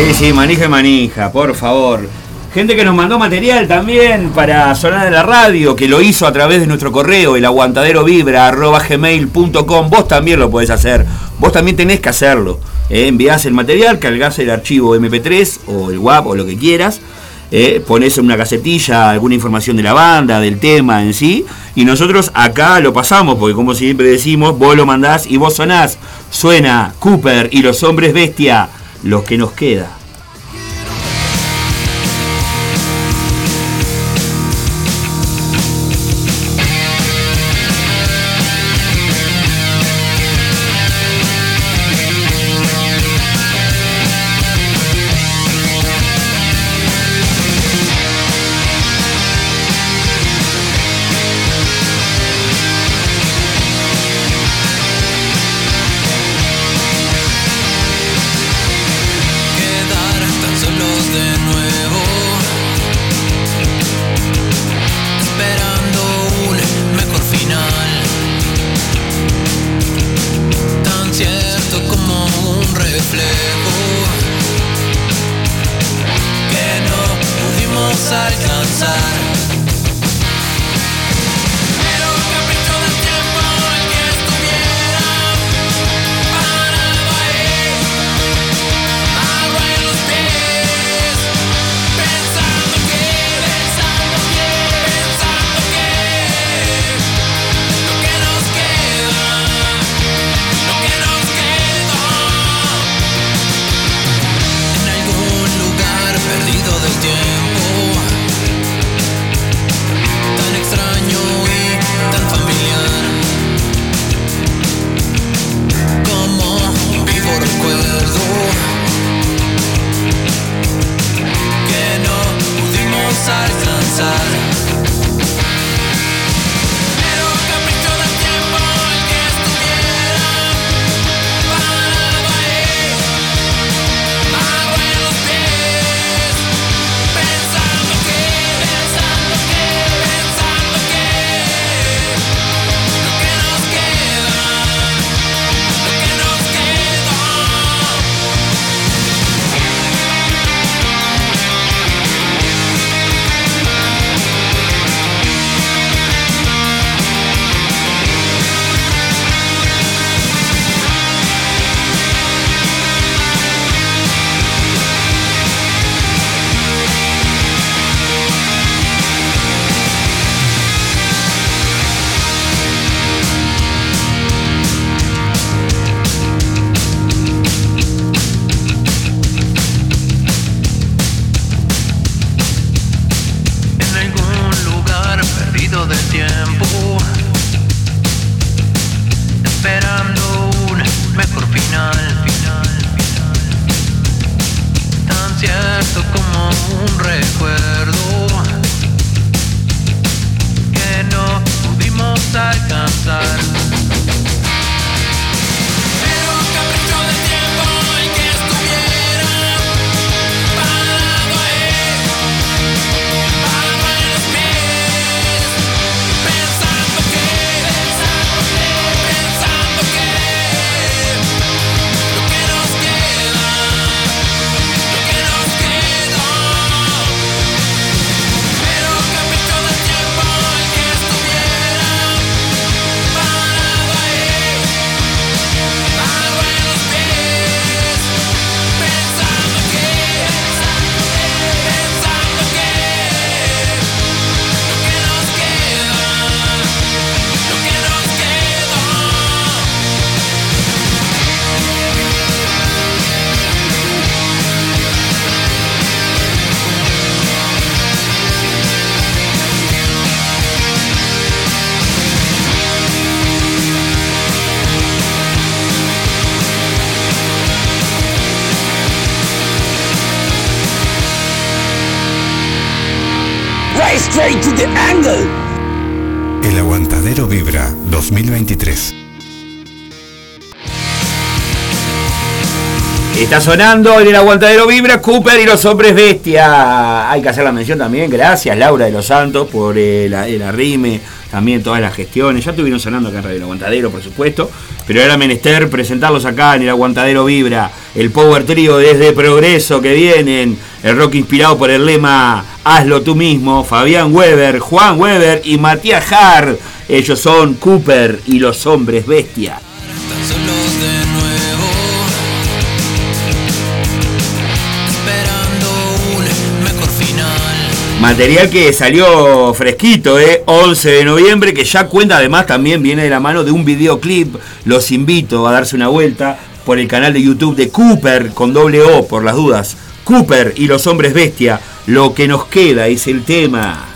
Sí, sí, manija y manija, por favor. Gente que nos mandó material también para sonar en la radio, que lo hizo a través de nuestro correo, el aguantaderovibra.gmail.com. Vos también lo podés hacer. Vos también tenés que hacerlo. Eh, el material, cargás el archivo MP3 o el WAP o lo que quieras. eh, ponés en una casetilla alguna información de la banda, del tema en sí, y nosotros acá lo pasamos, porque como siempre decimos, vos lo mandás y vos sonás. Suena Cooper y los hombres bestia, los que nos queda. Está sonando en el aguantadero Vibra Cooper y los hombres bestia. Hay que hacer la mención también. Gracias Laura de los Santos por el, el arrime, también todas las gestiones. Ya estuvieron sonando acá en Radio El Aguantadero, por supuesto. Pero era menester presentarlos acá en el aguantadero Vibra. El Power Trio desde Progreso que vienen. El rock inspirado por el lema Hazlo tú mismo. Fabián Weber, Juan Weber y Matías Har. Ellos son Cooper y los hombres bestia. Material que salió fresquito, ¿eh? 11 de noviembre, que ya cuenta además también viene de la mano de un videoclip. Los invito a darse una vuelta por el canal de YouTube de Cooper con doble O por las dudas. Cooper y los hombres bestia. Lo que nos queda es el tema.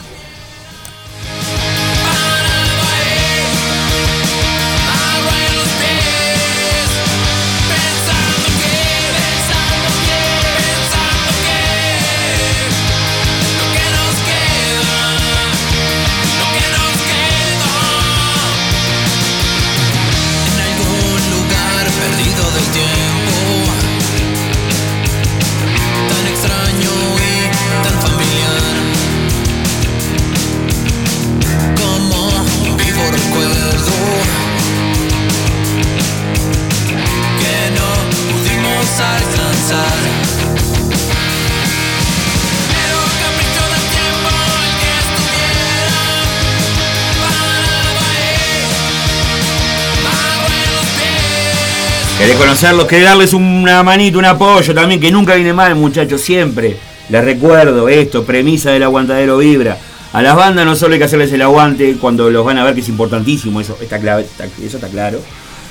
Pies Querés conocerlos, querés darles una manito, un apoyo también, que nunca viene mal, muchachos, siempre. Les recuerdo esto, premisa del aguantadero vibra. A las bandas no solo hay que hacerles el aguante cuando los van a ver, que es importantísimo, eso está, clave, eso está claro.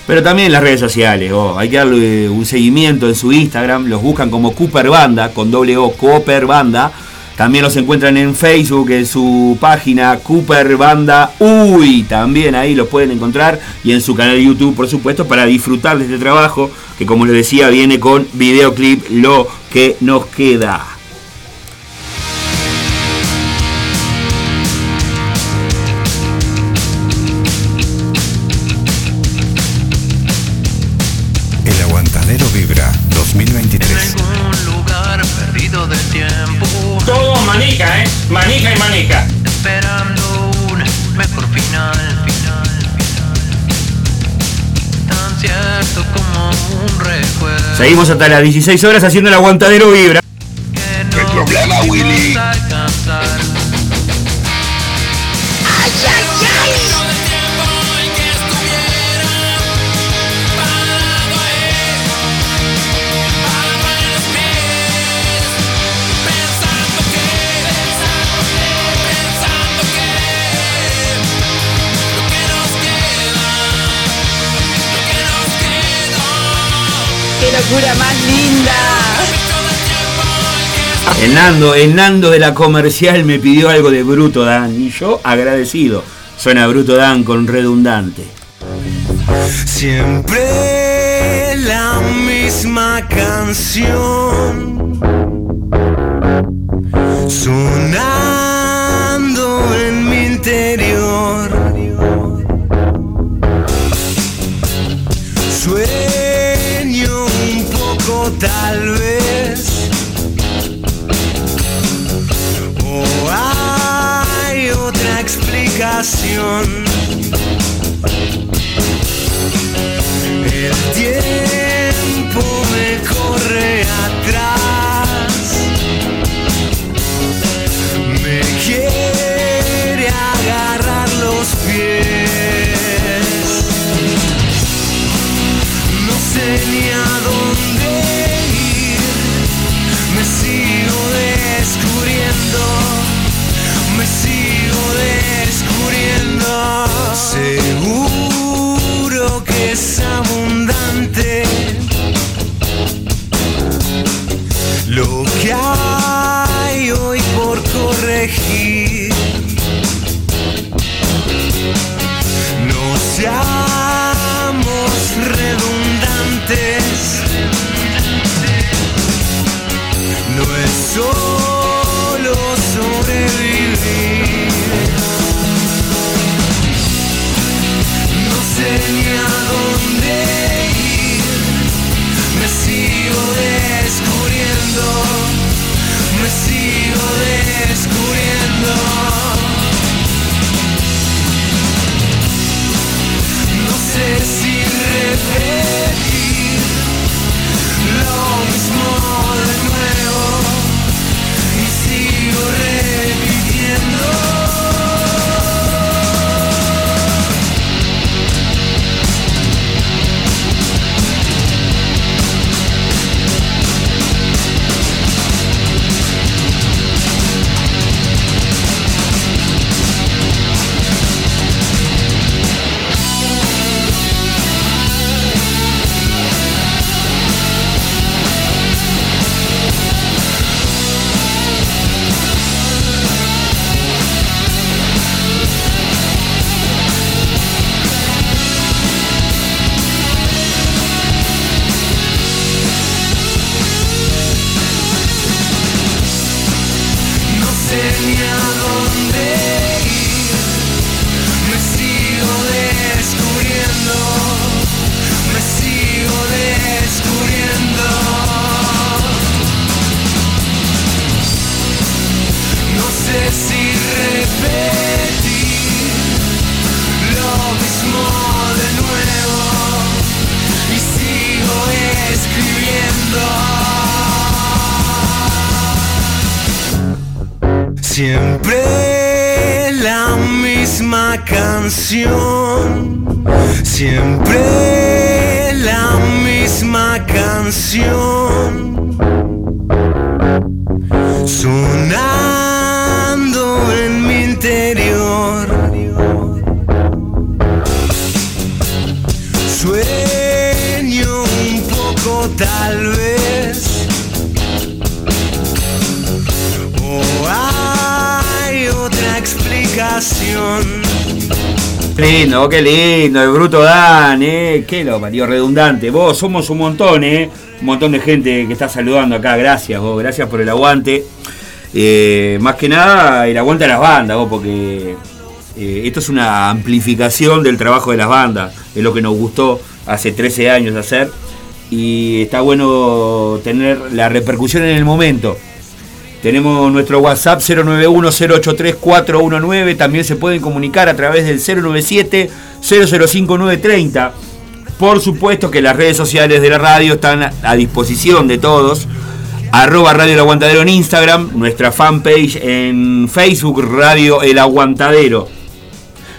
Pero también las redes sociales, oh, hay que darle un seguimiento en su Instagram, los buscan como Cooper Banda, con doble O, Cooper Banda. También los encuentran en Facebook, en su página Cooper Banda Uy, también ahí los pueden encontrar. Y en su canal de YouTube, por supuesto, para disfrutar de este trabajo, que como les decía, viene con videoclip Lo que nos queda. Seguimos hasta las 16 horas haciendo el aguantadero vibra. El Nando, el Nando de la comercial me pidió algo de Bruto Dan y yo agradecido. Suena Bruto Dan con redundante. Siempre la misma canción sonando en mi interior. Qué lindo, el bruto Dan, eh. Qué lo parió redundante. Vos somos un montón, eh. Un montón de gente que está saludando acá. Gracias, vos, gracias por el aguante. Eh, más que nada, el aguante a las bandas, vos, porque eh, esto es una amplificación del trabajo de las bandas. Es lo que nos gustó hace 13 años hacer. Y está bueno tener la repercusión en el momento. Tenemos nuestro WhatsApp 091-083-419. También se pueden comunicar a través del 097-005-930. Por supuesto que las redes sociales de la radio están a disposición de todos. Arroba Radio El Aguantadero en Instagram. Nuestra fanpage en Facebook, Radio El Aguantadero.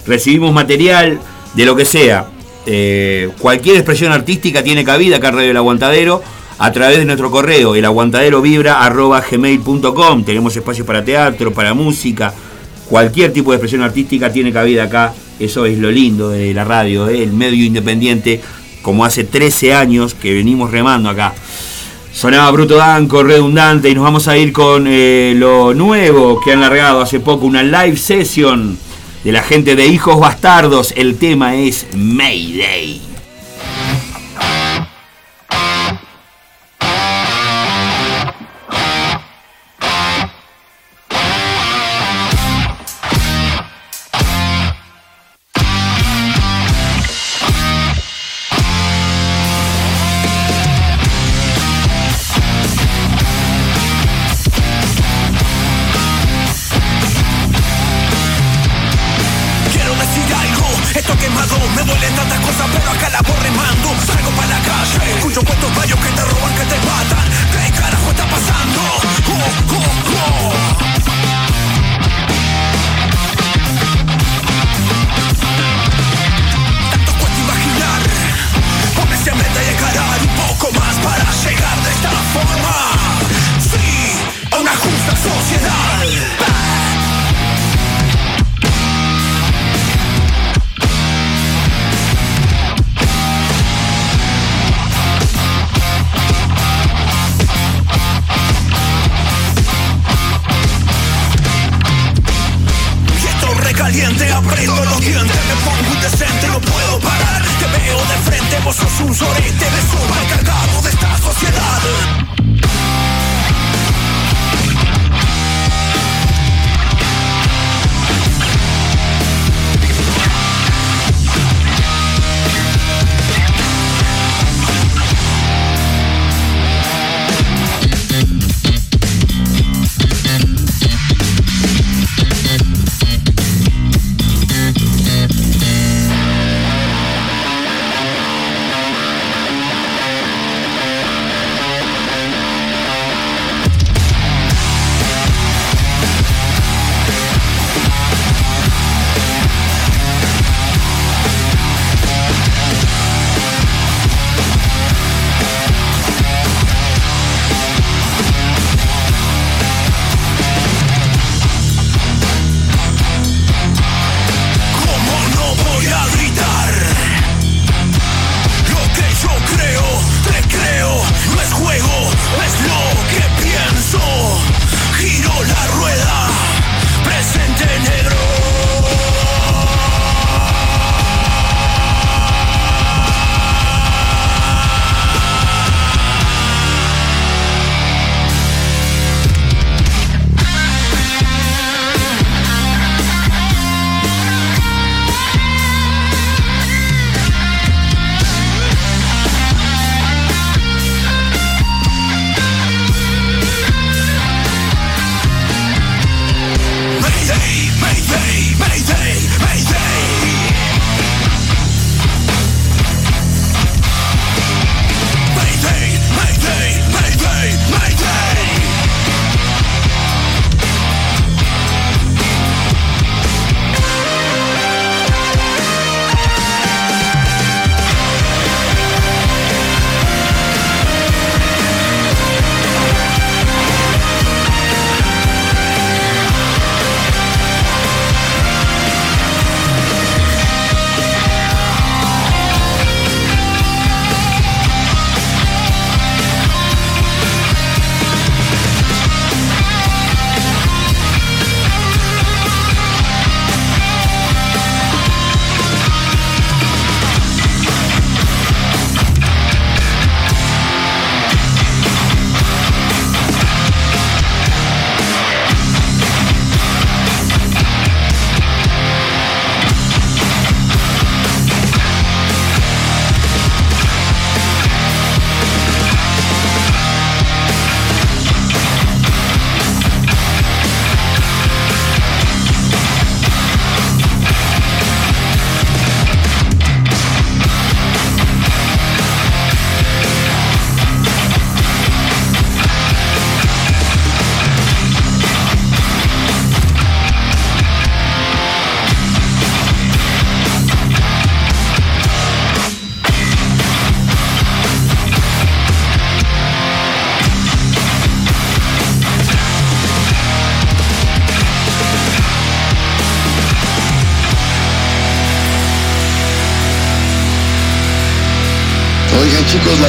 Recibimos material de lo que sea. Eh, cualquier expresión artística tiene cabida acá en Radio El Aguantadero a través de nuestro correo, elaguantaderovibra.gmail.com. Tenemos espacios para teatro, para música, cualquier tipo de expresión artística tiene cabida acá. Eso es lo lindo de la radio, ¿eh? el medio independiente, como hace 13 años que venimos remando acá. Sonaba Bruto Danco, redundante, y nos vamos a ir con eh, lo nuevo que han largado hace poco, una live session de la gente de Hijos Bastardos. El tema es Mayday.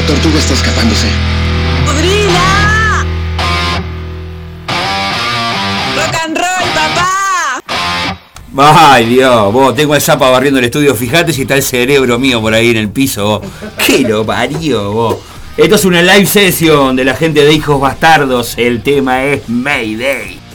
Tortuga está escapándose. ¡Podrila! ¡Rock and roll, papá! Ay, Dios, vos, tengo el zapa barriendo el estudio. Fíjate si está el cerebro mío por ahí en el piso, vos. ¿Qué lo parió, vos? Esto es una live session de la gente de Hijos Bastardos. El tema es Mayday.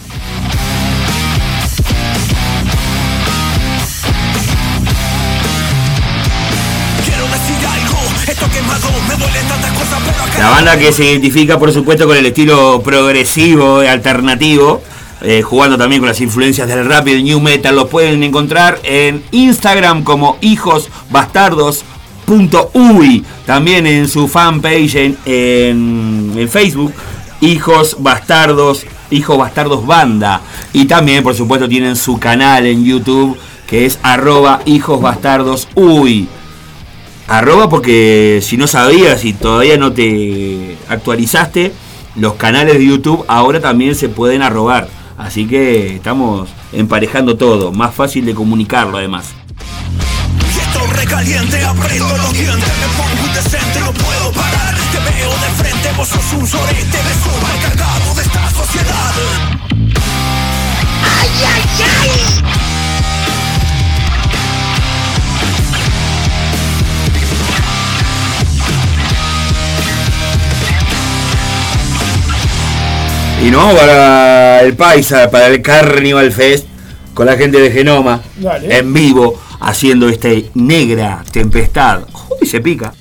La banda que se identifica, por supuesto, con el estilo progresivo y alternativo, eh, jugando también con las influencias del rap y del new metal, lo pueden encontrar en Instagram como hijosbastardos.uy, también en su fanpage en, en- Facebook, Hijos Bastardos, Hijos Bastardos Banda, y también, por supuesto, tienen su canal en YouTube que es arroba Hijos Bastardos Uy. Arroba porque si no sabías y todavía no te actualizaste, los canales de YouTube ahora también se pueden arrobar. Así que estamos emparejando todo, más fácil de comunicarlo además. Aprieto los dientes, me pongo indecente, no puedo parar. Te veo de frente, vos sos un sorete, cargado de esta sociedad. ¡Ay, ay, ay! Y no para el Paisa, para el Carnival Fest, con la gente de Genoma, Dale. en vivo, haciendo este negra tempestad. Uy, se pica.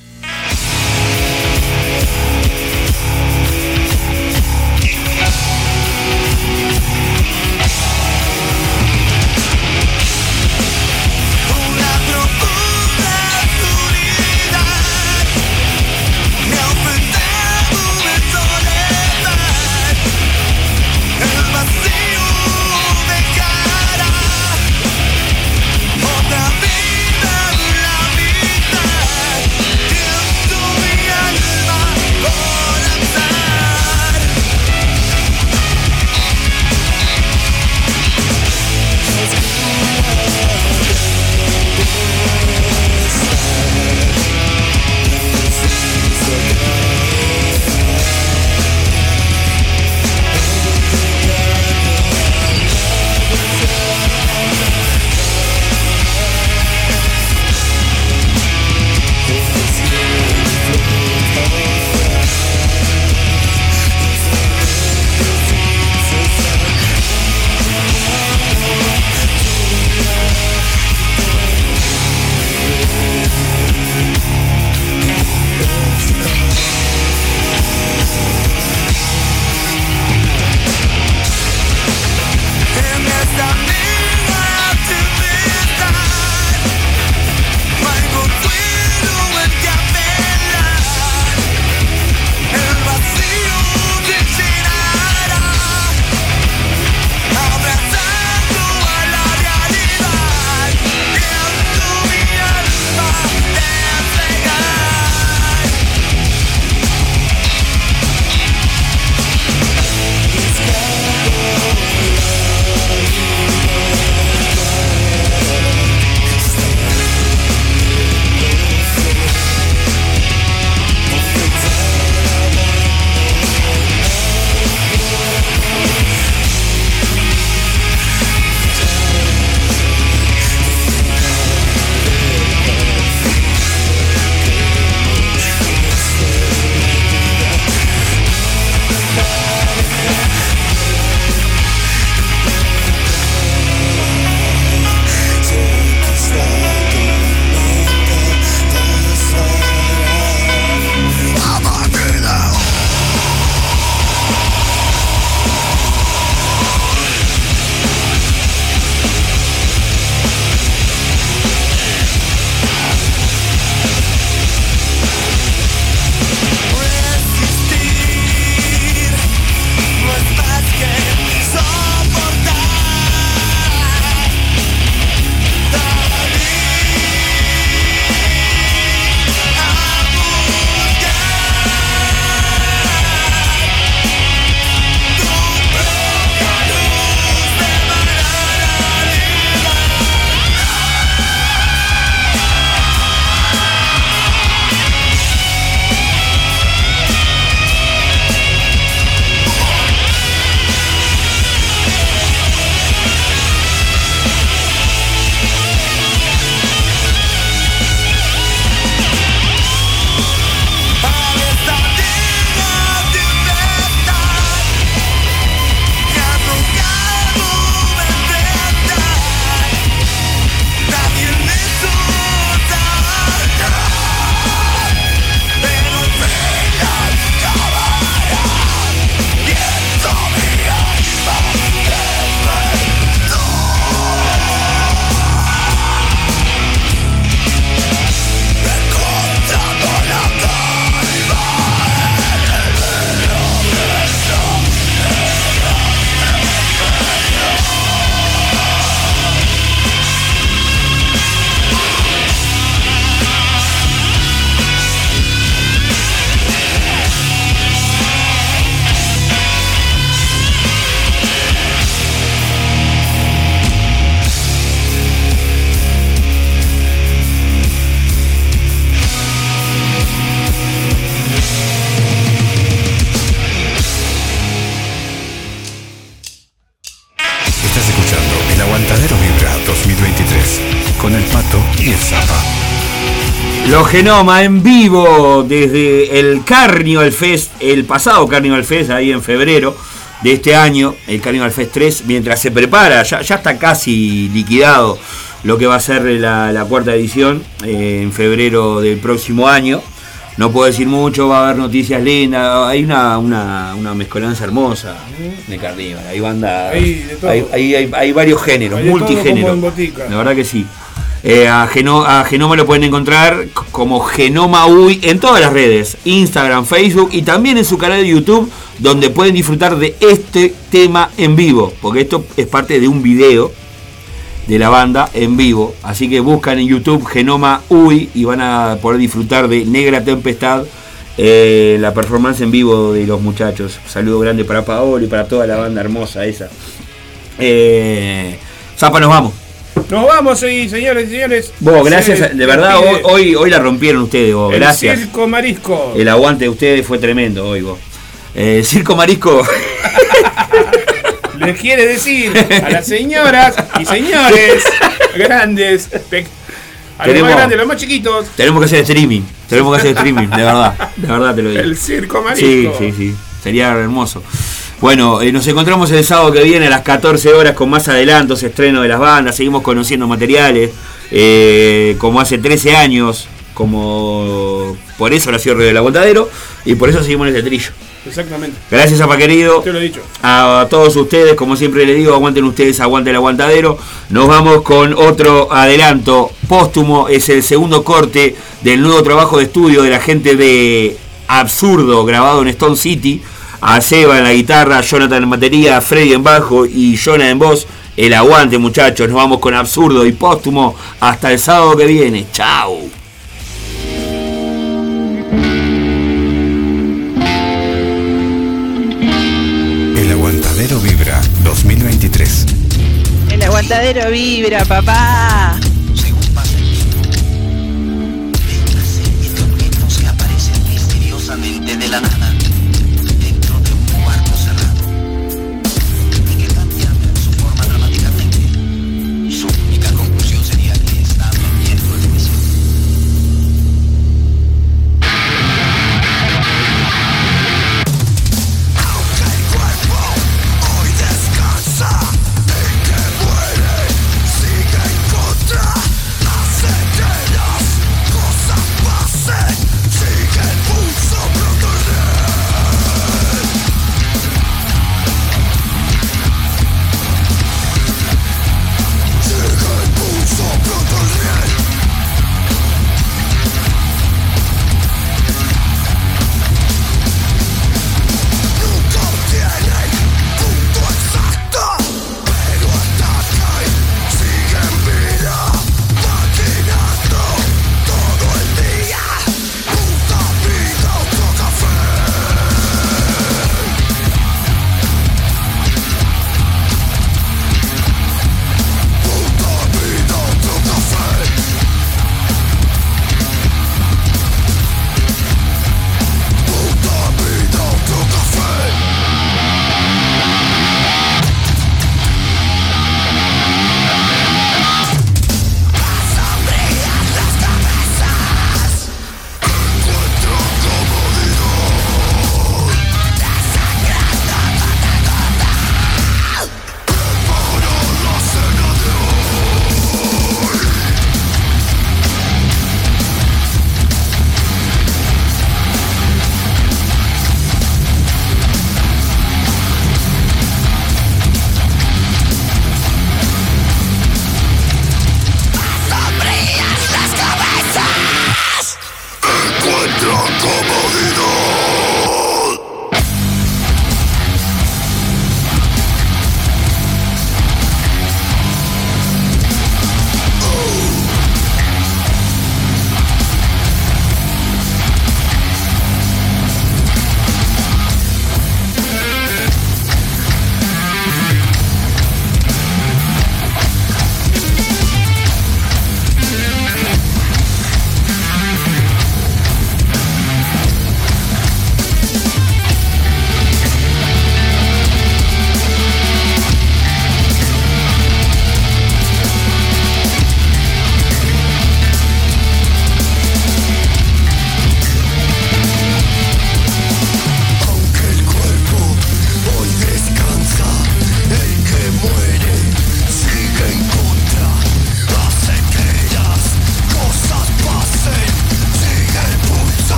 Genoma en vivo desde el Carnival Fest, el pasado Carnival Fest, ahí en febrero de este año, el Carnival Fest 3, mientras se prepara, ya, ya está casi liquidado lo que va a ser la, la cuarta edición eh, en febrero del próximo año. No puedo decir mucho, va a haber noticias lindas, hay una, una, una mezcolanza hermosa de Carnival, hay banda, Hay hay, hay- varios géneros, multigéneros. La verdad que sí. Eh, a, Geno- a Genoma lo pueden encontrar como Genoma UI en todas las redes, Instagram, Facebook y también en su canal de YouTube, donde pueden disfrutar de este tema en vivo, porque esto es parte de un video de la banda en vivo. Así que buscan en YouTube Genoma UI y van a poder disfrutar de Negra Tempestad, eh, la performance en vivo de los muchachos. Saludo grande para Paolo y para toda la banda hermosa esa. Eh, Zapa, nos vamos. Nos vamos ahí, señores y señores. Vos, gracias, de verdad, hoy, hoy, hoy la rompieron ustedes, vos, el gracias. Circo Marisco. El aguante de ustedes fue tremendo hoy, vos. Eh, Circo Marisco, *laughs* Les quiere decir a las señoras y señores grandes, a los Queremos- más grandes, los más chiquitos, tenemos que hacer streaming, tenemos que hacer streaming, de verdad, de verdad te lo digo. el Circo Sí, Marisco. sí, sí, sería hermoso. Bueno, eh, nos encontramos el sábado que viene a las 14 horas con más adelantos, estreno de las bandas, seguimos conociendo materiales, eh, como hace 13 años, como por eso nació Río del Aguantadero y por eso seguimos en este trillo. Exactamente. Gracias, Apa querido. Te lo he dicho. A todos ustedes, como siempre les digo, aguanten ustedes, aguante el aguantadero. Nos vamos con otro adelanto póstumo, es el segundo corte del nuevo trabajo de estudio de la gente de Absurdo, grabado en Stone City. A Seba en la guitarra, Jonathan en batería, Freddy en bajo y Jonah en voz. El aguante, muchachos. Nos vamos con Absurdo y póstumo hasta el sábado que viene. Chao. El Aguantadero Vibra 2023. El aguantadero vibra, papá.